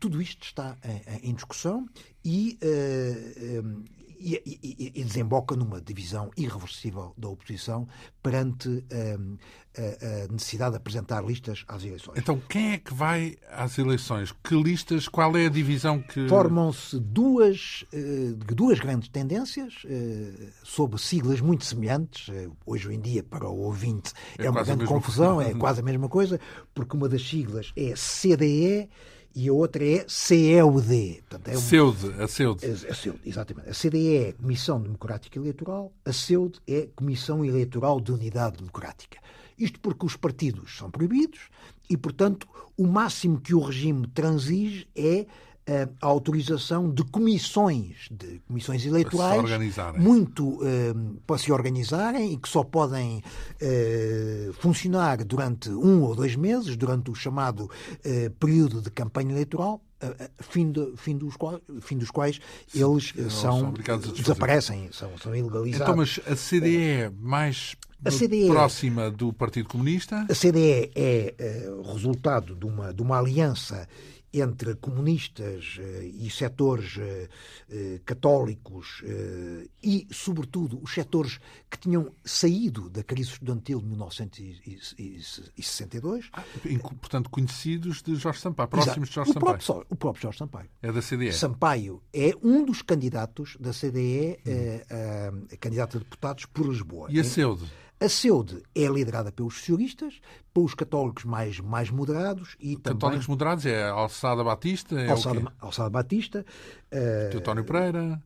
tudo isto está em, em discussão e, uh, e, e, e, desemboca numa divisão irreversível da oposição perante um, a, a, necessidade de apresentar listas às eleições. Então, quem é que vai às eleições? Que listas? Qual é a divisão que. Formam-se duas, uh, duas grandes tendências, uh, sob siglas muito semelhantes. Uh, hoje em dia, para o ouvinte, é, é uma grande confusão, é quase a mesma coisa, porque uma das siglas é CDE e a outra é CEUD. Portanto, é. CEUD, a CEUD. A, a CEUD, exatamente. A CDE é Comissão Democrática Eleitoral, a CEUD é Comissão Eleitoral de Unidade Democrática. Isto porque os partidos são proibidos e, portanto, o máximo que o regime transige é a autorização de comissões, de comissões eleitorais, muito uh, para se organizarem e que só podem uh, funcionar durante um ou dois meses, durante o chamado uh, período de campanha eleitoral, fim, de, fim, dos quais, fim dos quais eles são, são desaparecem, são, são ilegalizados. Então, mas a CDE é mais a CDE, próxima do Partido Comunista? A CDE é resultado de uma, de uma aliança entre comunistas uh, e setores uh, uh, católicos e, sobretudo, os setores que tinham saído da crise estudantil de 1962. Ah, portanto, conhecidos de Jorge Sampaio, próximos Exato. de Jorge o Sampaio. Próprio, o próprio Jorge Sampaio. É da CDE. Sampaio é um dos candidatos da CDE, hum. a, candidato a deputados por Lisboa. E a CEUD? A CEUD é liderada pelos socialistas, pelos católicos mais, mais moderados e Católicos também... moderados é Alçada Batista? É Alçada, Alçada Batista. Uh, Teutónio Pereira?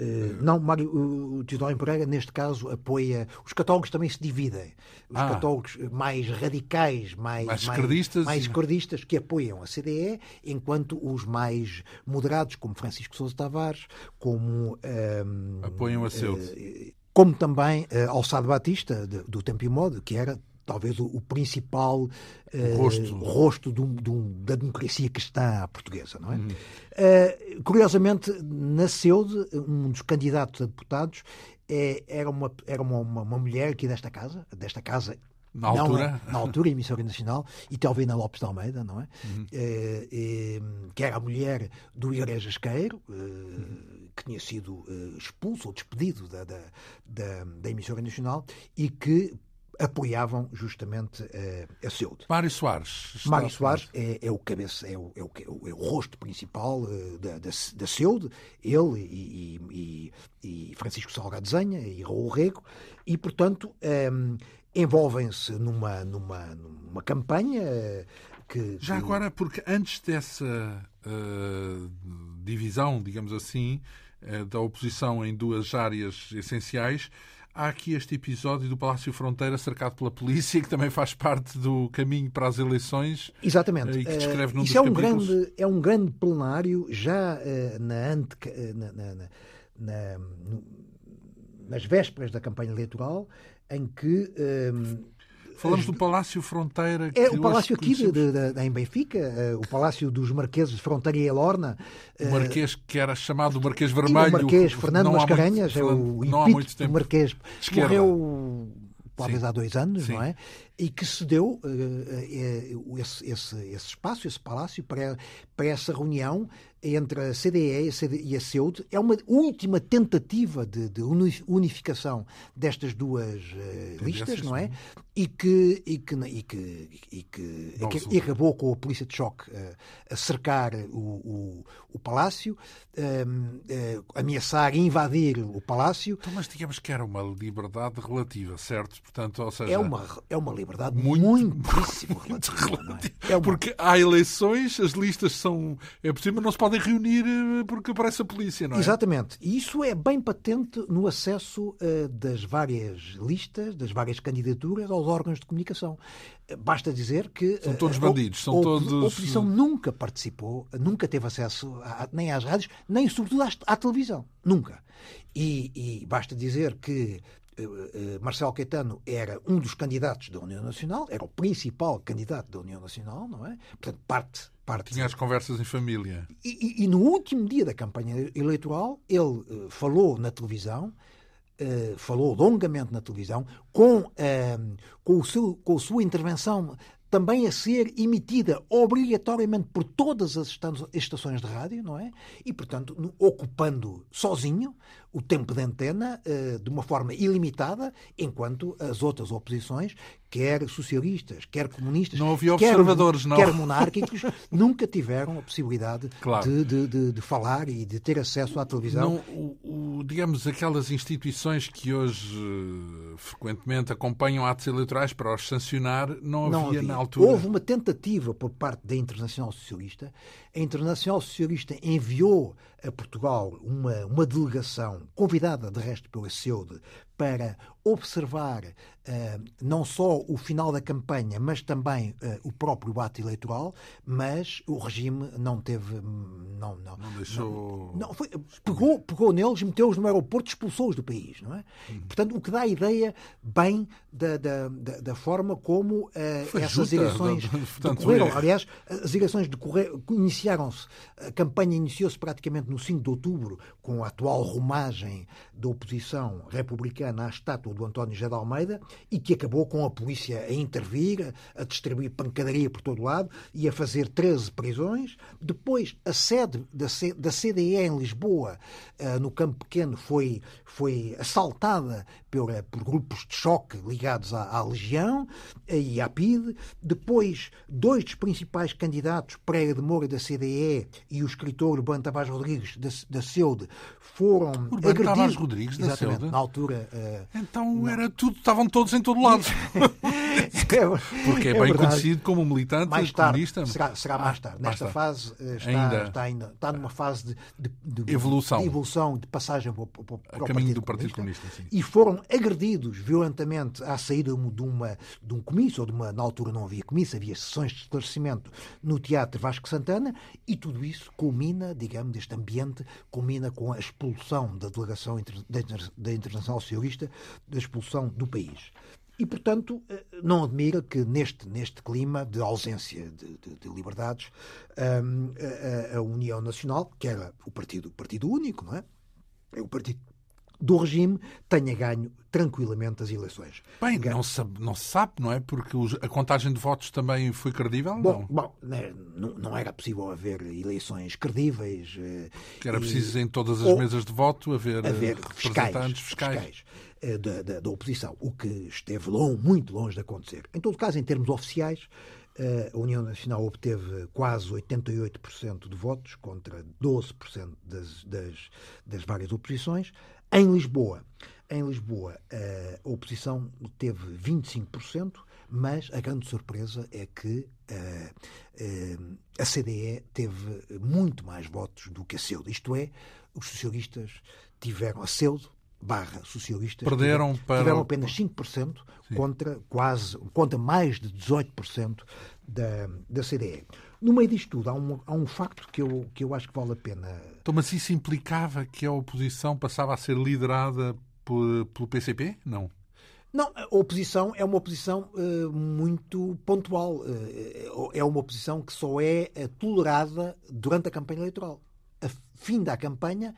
Uh, não, Mário, o Teodoro Pereira, neste caso, apoia. Os católicos também se dividem. Os ah. católicos mais radicais, mais, mais esquerdistas, mais, esquerdistas, que apoiam a CDE, enquanto os mais moderados, como Francisco Sousa Tavares, como. Um, apoiam a CEUD. Uh, como também uh, Alçado Batista, de, do Tempo e Modo, que era talvez o, o principal uh, rosto, rosto do, do, da democracia cristã portuguesa. Não é? Uh, curiosamente, nasceu de um dos candidatos a deputados é, era, uma, era uma, uma, uma, mulher aqui desta casa, desta casa na altura? Não, na altura, emissora nacional, e Telvina Lopes de Almeida, não é? Uhum. que era a mulher do Igreja Esqueiro, uhum que tinha sido uh, expulso ou despedido da, da, da, da, emissora nacional e que apoiavam justamente uh, a Ceude. Mário Soares. Mário Soares é, é, o cabeça, é o, é o, é o rosto principal uh, da, da, da Ceude, ele e, e, e, Francisco Salgado Zenha e Raul Rego, e, portanto, um, ehm, envolvem-se numa, numa, numa campanha que, Já agora, porque antes dessa uh, divisão, digamos assim, uh, da oposição em duas áreas essenciais, há aqui este episódio do Palácio Fronteira cercado pela polícia, que também faz parte do caminho para as eleições. Exatamente. E que descreve num Isso dos é um capítulos. grande É um grande plenário já uh, na, ante, na, na, na, nas vésperas da campanha eleitoral, em que Falamos do Palácio Fronteira. é o palácio aqui de, de, de, em Benfica, uh, o Palácio dos Marqueses Fronteira e Elorna. O Marquês que era chamado Marquês Vermelho. O Marquês Fernando Mascarenhas, é o não há muito tempo. Marquês. Morreu talvez há dois anos, Sim. não é? E que se deu uh, esse, esse, esse, espaço, esse palácio, para, para essa reunião entre a CDE e a CEUD é uma última tentativa de, de unificação destas duas uh, listas, não é? E que, e que, e que, e que, que acabou com a polícia de choque uh, a cercar o, o, o Palácio, uh, ameaçar invadir o Palácio. Então, mas digamos que era uma liberdade relativa, certo? Portanto, ou seja, é, uma, é uma liberdade muito, muitíssimo relativa. É? é uma... Porque há eleições, as listas são. É possível, não se podem reunir eh, porque aparece a polícia, não é? Exatamente. E isso é bem patente no acesso uh, das várias listas, das várias candidaturas aos órgãos de comunicação. Uh, basta dizer que. São todos bandidos, são todos. A oposição nunca participou, nunca teve acesso a, nem às rádios, nem sobretudo à, à televisão. Nunca. E, e, basta dizer que Marcelo Caetano era um dos candidatos da União Nacional, era o principal candidato da União Nacional, não é? Portanto, parte parte. Tinha as conversas em família. E, e, e no último dia da campanha eleitoral, ele uh, falou na televisão, uh, falou longamente na televisão, com, uh, com, o seu, com a sua intervenção também a ser emitida obrigatoriamente por todas as estações de rádio, não é? E, portanto, ocupando sozinho o tempo de antena uh, de uma forma ilimitada, enquanto as outras oposições, quer socialistas, quer comunistas, não havia observadores, quer, não. quer monárquicos, nunca tiveram a possibilidade claro. de, de, de, de, falar e de ter acesso à televisão. Não, o, o, digamos, aquelas instituições que hoje uh, frequentemente acompanham atos eleitorais para os sancionar, não, não havia, havia na altura. Houve uma tentativa por parte da Internacional Socialista. A Internacional Socialista enviou a Portugal uma, uma delegação, convidada de resto pela SEUD, para observar uh, não só o final da campanha, mas também uh, o próprio ato eleitoral, mas o regime não teve. Não, não, não deixou. Não, não foi, pegou, pegou neles, meteu-os no aeroporto, expulsou-os do país. Não é? Uhum. Portanto, o que dá a ideia bem da, da, da, da forma como uh, essas eleições portanto, decorreram. É. Aliás, as eleições iniciaram-se, a campanha iniciou-se praticamente no 5 de outubro, com a atual romagem da oposição republicana à estátua do António José de Almeida e que acabou com a polícia a intervir, a distribuir pancadaria por todo lado e a fazer 13 prisões. Depois, a sede da, C, da CDE em Lisboa, uh, no Campo Pequeno, foi, foi assaltada por, por grupos de choque ligados à, à Legião e à PIDE. Depois, dois dos principais candidatos, Pereira de Moura da CDE e o escritor Urbano Tavares Rodrigues da, da CEUDE, foram Urbano agredidos. Tavares Rodrigues da CEUDE? Na altura... Uh, então era tudo, estavam todos em todo lado. É Porque é, é bem verdade. conhecido como militante mais tarde, comunista. Será, será mais tarde. Ah, Nesta fase eh, está ainda, está, ainda, está numa fase de, de, de evolução. de evolução, de passagem para, para, para o caminho Partido do Partido Comunista. Comunista e foram agredidos violentamente à saída de, uma, de um comício, ou de uma, na altura não havia comício, havia sessões de esclarecimento no Teatro Vasco Santana, e tudo isso culmina, digamos, este ambiente, culmina com a expulsão da delegação da Internacional Socialista, da expulsão do país. E, portanto, eh, não admira que neste, neste clima de ausência de, de, de liberdades, um, a, a, União Nacional, que era o partido, partido único, não é? É o partido do regime tenha ganho tranquilamente as eleições. Bem, não se, não se sabe, não é? Porque a contagem de votos também foi credível? Bom, não, bom, né, não, era possível haver eleições credíveis. Eh, era preciso em todas as mesas de voto haver, haver representantes fiscais. fiscais. eh, da, da, da, oposição, o que esteve longe, muito longe de acontecer. Em todo caso, em termos oficiais, eh, a União Nacional obteve quase 88% de votos contra 12% das, das, das várias oposições. Em Lisboa, em Lisboa, eh, a oposição teve 25%, mas a grande surpresa é que a CDE teve muito mais votos do que a CEUD. Isto é, os socialistas tiveram a CEUD, barra socialistas perderam tiveram, para... tiveram apenas 5% Sim. contra quase contra mais de 18% da, da CDE. No meio disto tudo, há um, há um facto que eu, que eu acho que vale a pena. Então, mas isso implicava que a oposição passava a ser liderada por, pelo PCP? Não. Não, a oposição é uma oposição uh, muito pontual. Uh, é uma oposição que só é uh, tolerada durante a campanha eleitoral. A fim da campanha,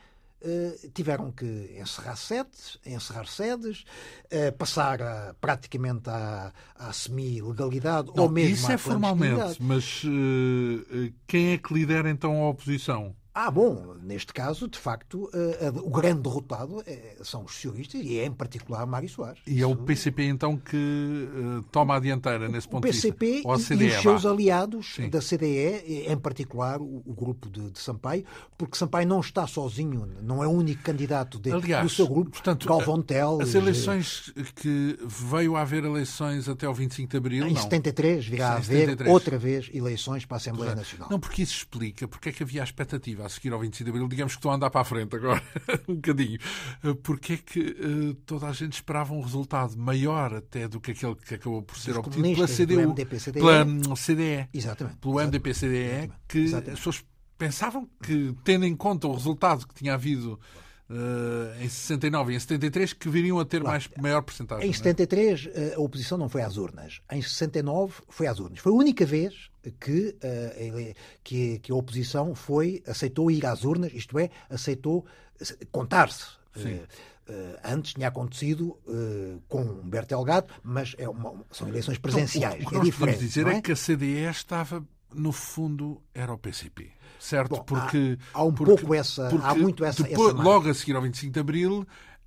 Uh, tiveram que encerrar sedes, encerrar sedes, uh, passar a, praticamente à, à semi-legalidade ou mesmo Isso é formalmente, mas uh, quem é que lidera então a oposição? Ah, bom, neste caso, de facto, uh, o grande derrotado é, são os socialistas e é, em particular, Mário Soares. E é o PCP, então, que uh, toma a dianteira nesse ponto de vista? O PCP e, os seus aliados Sim. da CDE, em particular o, o grupo de, de, Sampaio, porque Sampaio não está sozinho, não é o único candidato de, Aliás, do seu grupo, portanto, Galvão Teles... As eleições que veio a haver eleições até o 25 de Abril, Em não. 73 virá a haver 73. outra vez eleições para a Assembleia Nacional. Não, porque isso explica porque é que havia a expectativa a seguir ao 25 de Abril, digamos que estão a andar para a frente agora, um bocadinho, eh, porque é que uh, toda a gente esperava um resultado maior até do que aquele que acabou por ser obtido pela CDU, MDP, CDE. pela hum, CDE, Exatamente. pelo MDP-CDE, que Exatamente. as pessoas pensavam que, tendo em conta o resultado que tinha havido Uh, em 69 e em 73 que viriam a ter claro. mais, maior porcentagem. Em 73 é? a oposição não foi às urnas. Em 69 foi às urnas. Foi a única vez que, uh, que, que, a oposição foi, aceitou ir às urnas, isto é, aceitou contar-se. Uh, antes tinha acontecido com Bertelgado, mas é uma, são eleições presenciais. Então, o, o que é diferente. dizer é? é? que a CDE estava, no fundo, era o PCP certo? Bom, porque há, há um porque, pouco essa, há muito essa, depois, essa logo a seguir ao 25 de Abril,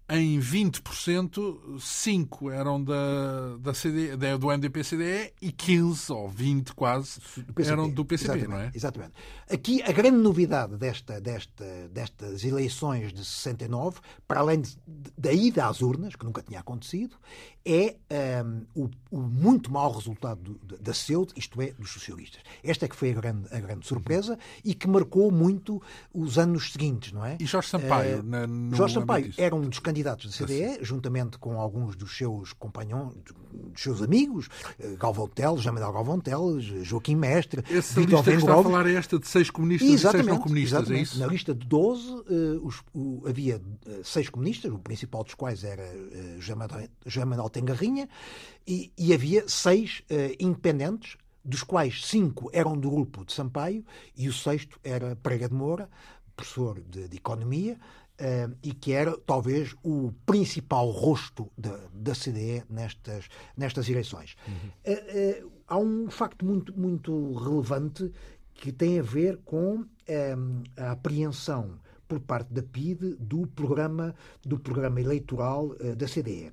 em 20%, 5 eram da, da CD, da, do MDP-CDE e 15, ou 20 quase, do eram do PCP, não é? Exatamente. Aqui a grande novidade desta, desta, destas eleições de 69, para além de, da ida às urnas, que nunca tinha acontecido, é um, o, o, muito mau resultado do, da CEUD, isto é, dos socialistas. Esta é que foi a grande, a grande surpresa e que marcou muito os anos seguintes, não é? E Jorge Sampaio? Uh, na, no Jorge Sampaio era um dos candidatos da CDE, juntamente com alguns dos seus companhões, dos seus amigos, eh, Galvão Teles, Jamadel Galvão Teles, Joaquim Mestre, Essa Vitor lista que está a falar é esta de seis comunistas exatamente, e seis não comunistas, é exatamente. é isso? Na lista de 12 uh, os, uh, havia seis comunistas, o principal dos quais era uh, Jamadel Tengarrinha, e, e havia seis uh, independentes, dos quais cinco eram do grupo de Sampaio e o sexto era Prega de Moura, professor de, de Economia, Uh, e que era talvez o principal rosto da, da CDE nestas, nestas eleições. Uhum. Uh, uh, há um facto muito, muito relevante que tem a ver com a apreensão por parte da PIDE do programa, do programa eleitoral da CDE.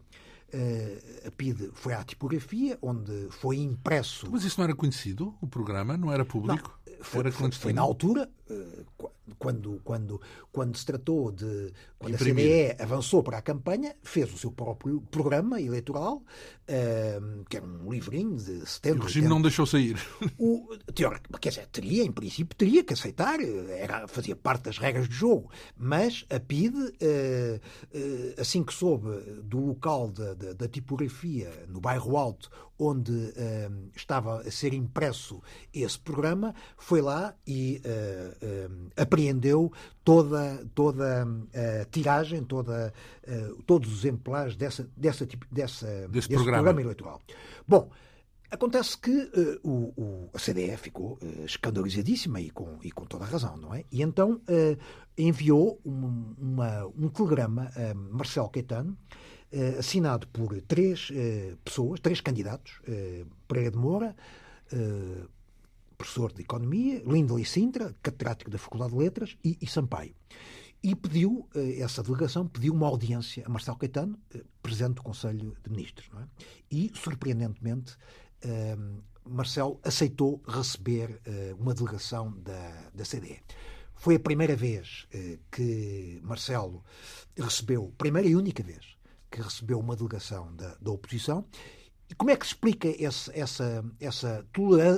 Uh, a PIDE foi à tipografia, onde foi impresso. Mas isso não era conhecido, o programa? Não era público? Não, foi, foi, foi, na altura, uh, quando, quando, quando se tratou de. Quando Imprimir. a CDE avançou para a campanha, fez o seu próprio programa eleitoral, uh, que era um livrinho de 70. E o regime 80. não deixou sair. O, teórico, quer dizer, teria, em princípio, teria que aceitar, era, fazia parte das regras do jogo, mas a PIDE, uh, uh, assim que soube do local da, da, da tipografia, no bairro Alto, onde uh, estava a ser impresso esse programa, foi lá e uh, uh, apreendeu toda, toda a tiragem, toda, todos os exemplares dessa, dessa, dessa, desse, desse programa. programa. eleitoral. Bom, Acontece que uh, o, o, a CDE ficou uh, escandalizadíssima e com, e com toda a razão, não é? E então uh, enviou um, uma, um telegrama a Marcelo Caetano, assinado por três pessoas, três candidatos, Pereira de Moura, professor de Economia, Lindley Sintra, catedrático da Faculdade de Letras, e, e Sampaio. E pediu, essa delegação pediu uma audiência a Marcelo Caetano, presidente do Conselho de Ministros. É? E, surpreendentemente, Marcelo aceitou receber uma delegação da, da CDE. Foi a primeira vez que Marcelo recebeu, primeira e única vez, que recebeu uma delegação da, da oposição. E como é que se explica esse, essa, essa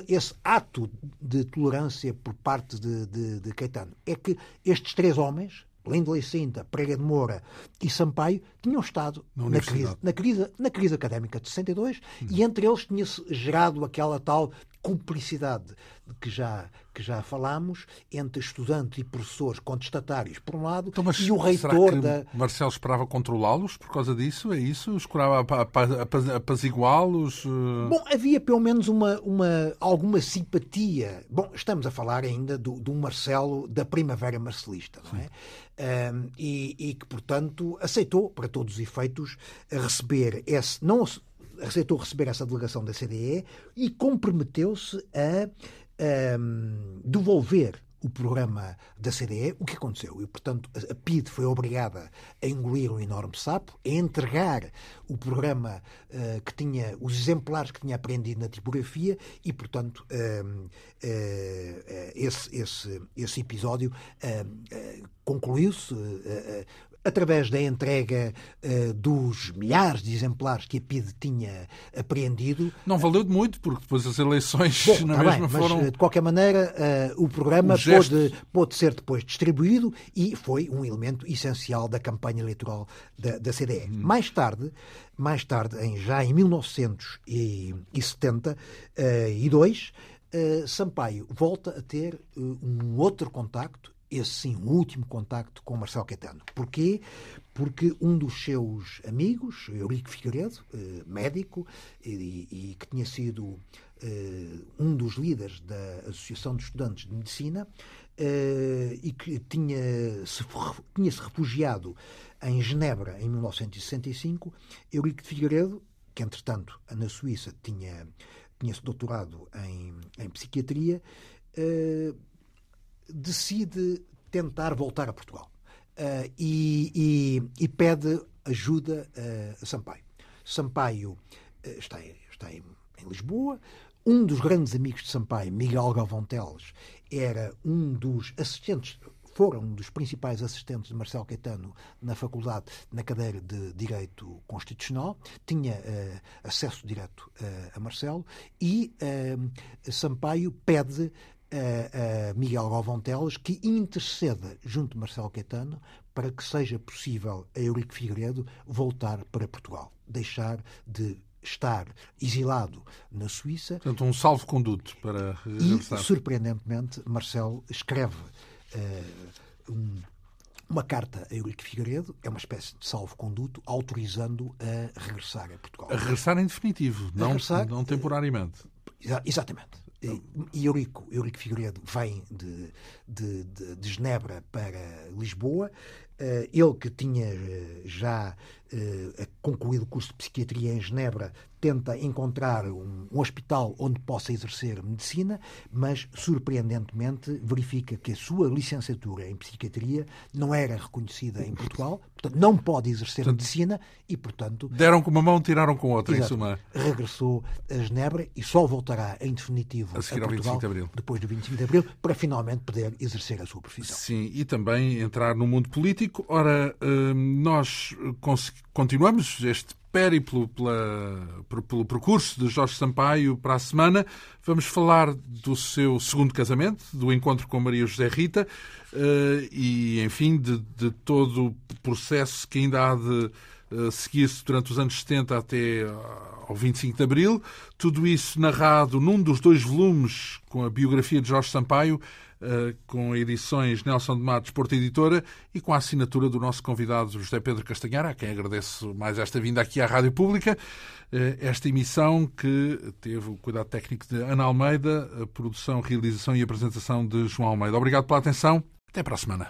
esse ato de tolerância por parte de, de, de Caetano? É que estes três homens, Lindley Sinta, Prega de Moura e Sampaio, tinham estado na, na, crise, na, crise, na crise académica de 62 hum. e entre eles tinha-se gerado aquela tal cumplicidade que já, que já falámos entre estudantes e professores contestatários, por um lado, então, e o reitor da. Marcelo esperava controlá-los por causa disso? É isso? Esperava apaziguá-los? Eh? Bom, havia pelo menos uma, uma, alguma simpatia. Bom, estamos a falar ainda do, do Marcelo da Primavera Marcelista, não é? Um, e, e que, portanto, aceitou, para todos os efeitos, receber esse. Não aceitou receber essa delegação da CDE e comprometeu-se a, a devolver o programa da CDE, o que aconteceu? E, portanto, a PID foi obrigada a engolir um enorme sapo, a entregar o programa uh, que tinha, os exemplares que tinha aprendido na tipografia e, portanto, uh, uh, esse, esse, esse episódio concluiu-se através da entrega uh, dos milhares de exemplares que a PIDE tinha apreendido. Não valeu de muito, porque depois as eleições Bom, na tá mesma bem, foram... Mas, de qualquer maneira, uh, o programa o pôde, pôde ser depois distribuído e foi um elemento essencial da campanha eleitoral da, da CDE. Hum. Mais tarde, mais tarde, em, já em 1972, uh, Sampaio volta a ter um outro contacto esse sim, o último contacto com Marcelo Caetano. Porquê? Porque um dos seus amigos, Eurico Figueiredo, eh, médico, e, e, que tinha sido eh, um dos líderes da Associação de Estudantes de Medicina, eh, e que tinha se, tinha -se refugiado em Genebra em 1965, Eurico Figueiredo, que entretanto na Suíça tinha, tinha se doutorado em, em psiquiatria, decide tentar voltar a Portugal uh, e, e, e, pede ajuda uh, a Sampaio. Sampaio uh, está, está em, em, Lisboa. Um dos grandes amigos de Sampaio, Miguel Galvão Teles, era um dos assistentes, foram um dos principais assistentes de Marcelo Caetano na faculdade, na cadeira de Direito Constitucional, tinha acesso direto a Marcelo e Sampaio pede a, a Miguel Galvão Teles que interceda junto de Marcelo Caetano para que seja possível a Eurico Figueiredo voltar para Portugal, deixar de estar exilado na Suíça. Portanto, um salvo-conduto para regressar. E, surpreendentemente, Marcelo escreve uh, um, uma carta a Eurico Figueiredo, é uma espécie de salvo-conduto, autorizando a regressar a Portugal. A regressar em definitivo, não, regressar, não temporariamente. Exatamente. Eurico, Eurico Figueiredo vem de, de, de, de Genebra para Lisboa. Eh, ele que tinha eh, já eh, concluído o curso de psiquiatria em Genebra tenta encontrar um, um, hospital onde possa exercer medicina, mas surpreendentemente verifica que a sua licenciatura em psiquiatria não era reconhecida em Portugal, portanto não pode exercer portanto, medicina e, portanto. Deram com uma mão, tiraram com outra, exato, em suma. Regressou a Genebra e só voltará em definitivo a, seguir a Portugal, de depois do 25 de Abril para finalmente poder exercer a sua profissão. Sim, e também entrar no mundo político. Ora, hum, nós continuamos este périplo pela, pelo percurso de Jorge Sampaio para a semana. Vamos falar do seu segundo casamento, do encontro com Maria José Rita eh, e, enfim, de, de todo o processo que ainda há de eh, seguir-se durante os anos 70 até ao 25 de Abril. Tudo isso narrado num dos dois volumes com a biografia de Jorge Sampaio, eh, com edições Nelson de Matos, Porto Editora, e com a assinatura do nosso convidado José Pedro Castanhar, a quem agradeço mais esta vinda aqui à Rádio Pública. Eh, esta emissão que teve o cuidado técnico de Ana Almeida, a produção, realização e apresentação de João Almeida. Obrigado pela atenção. Até para a semana.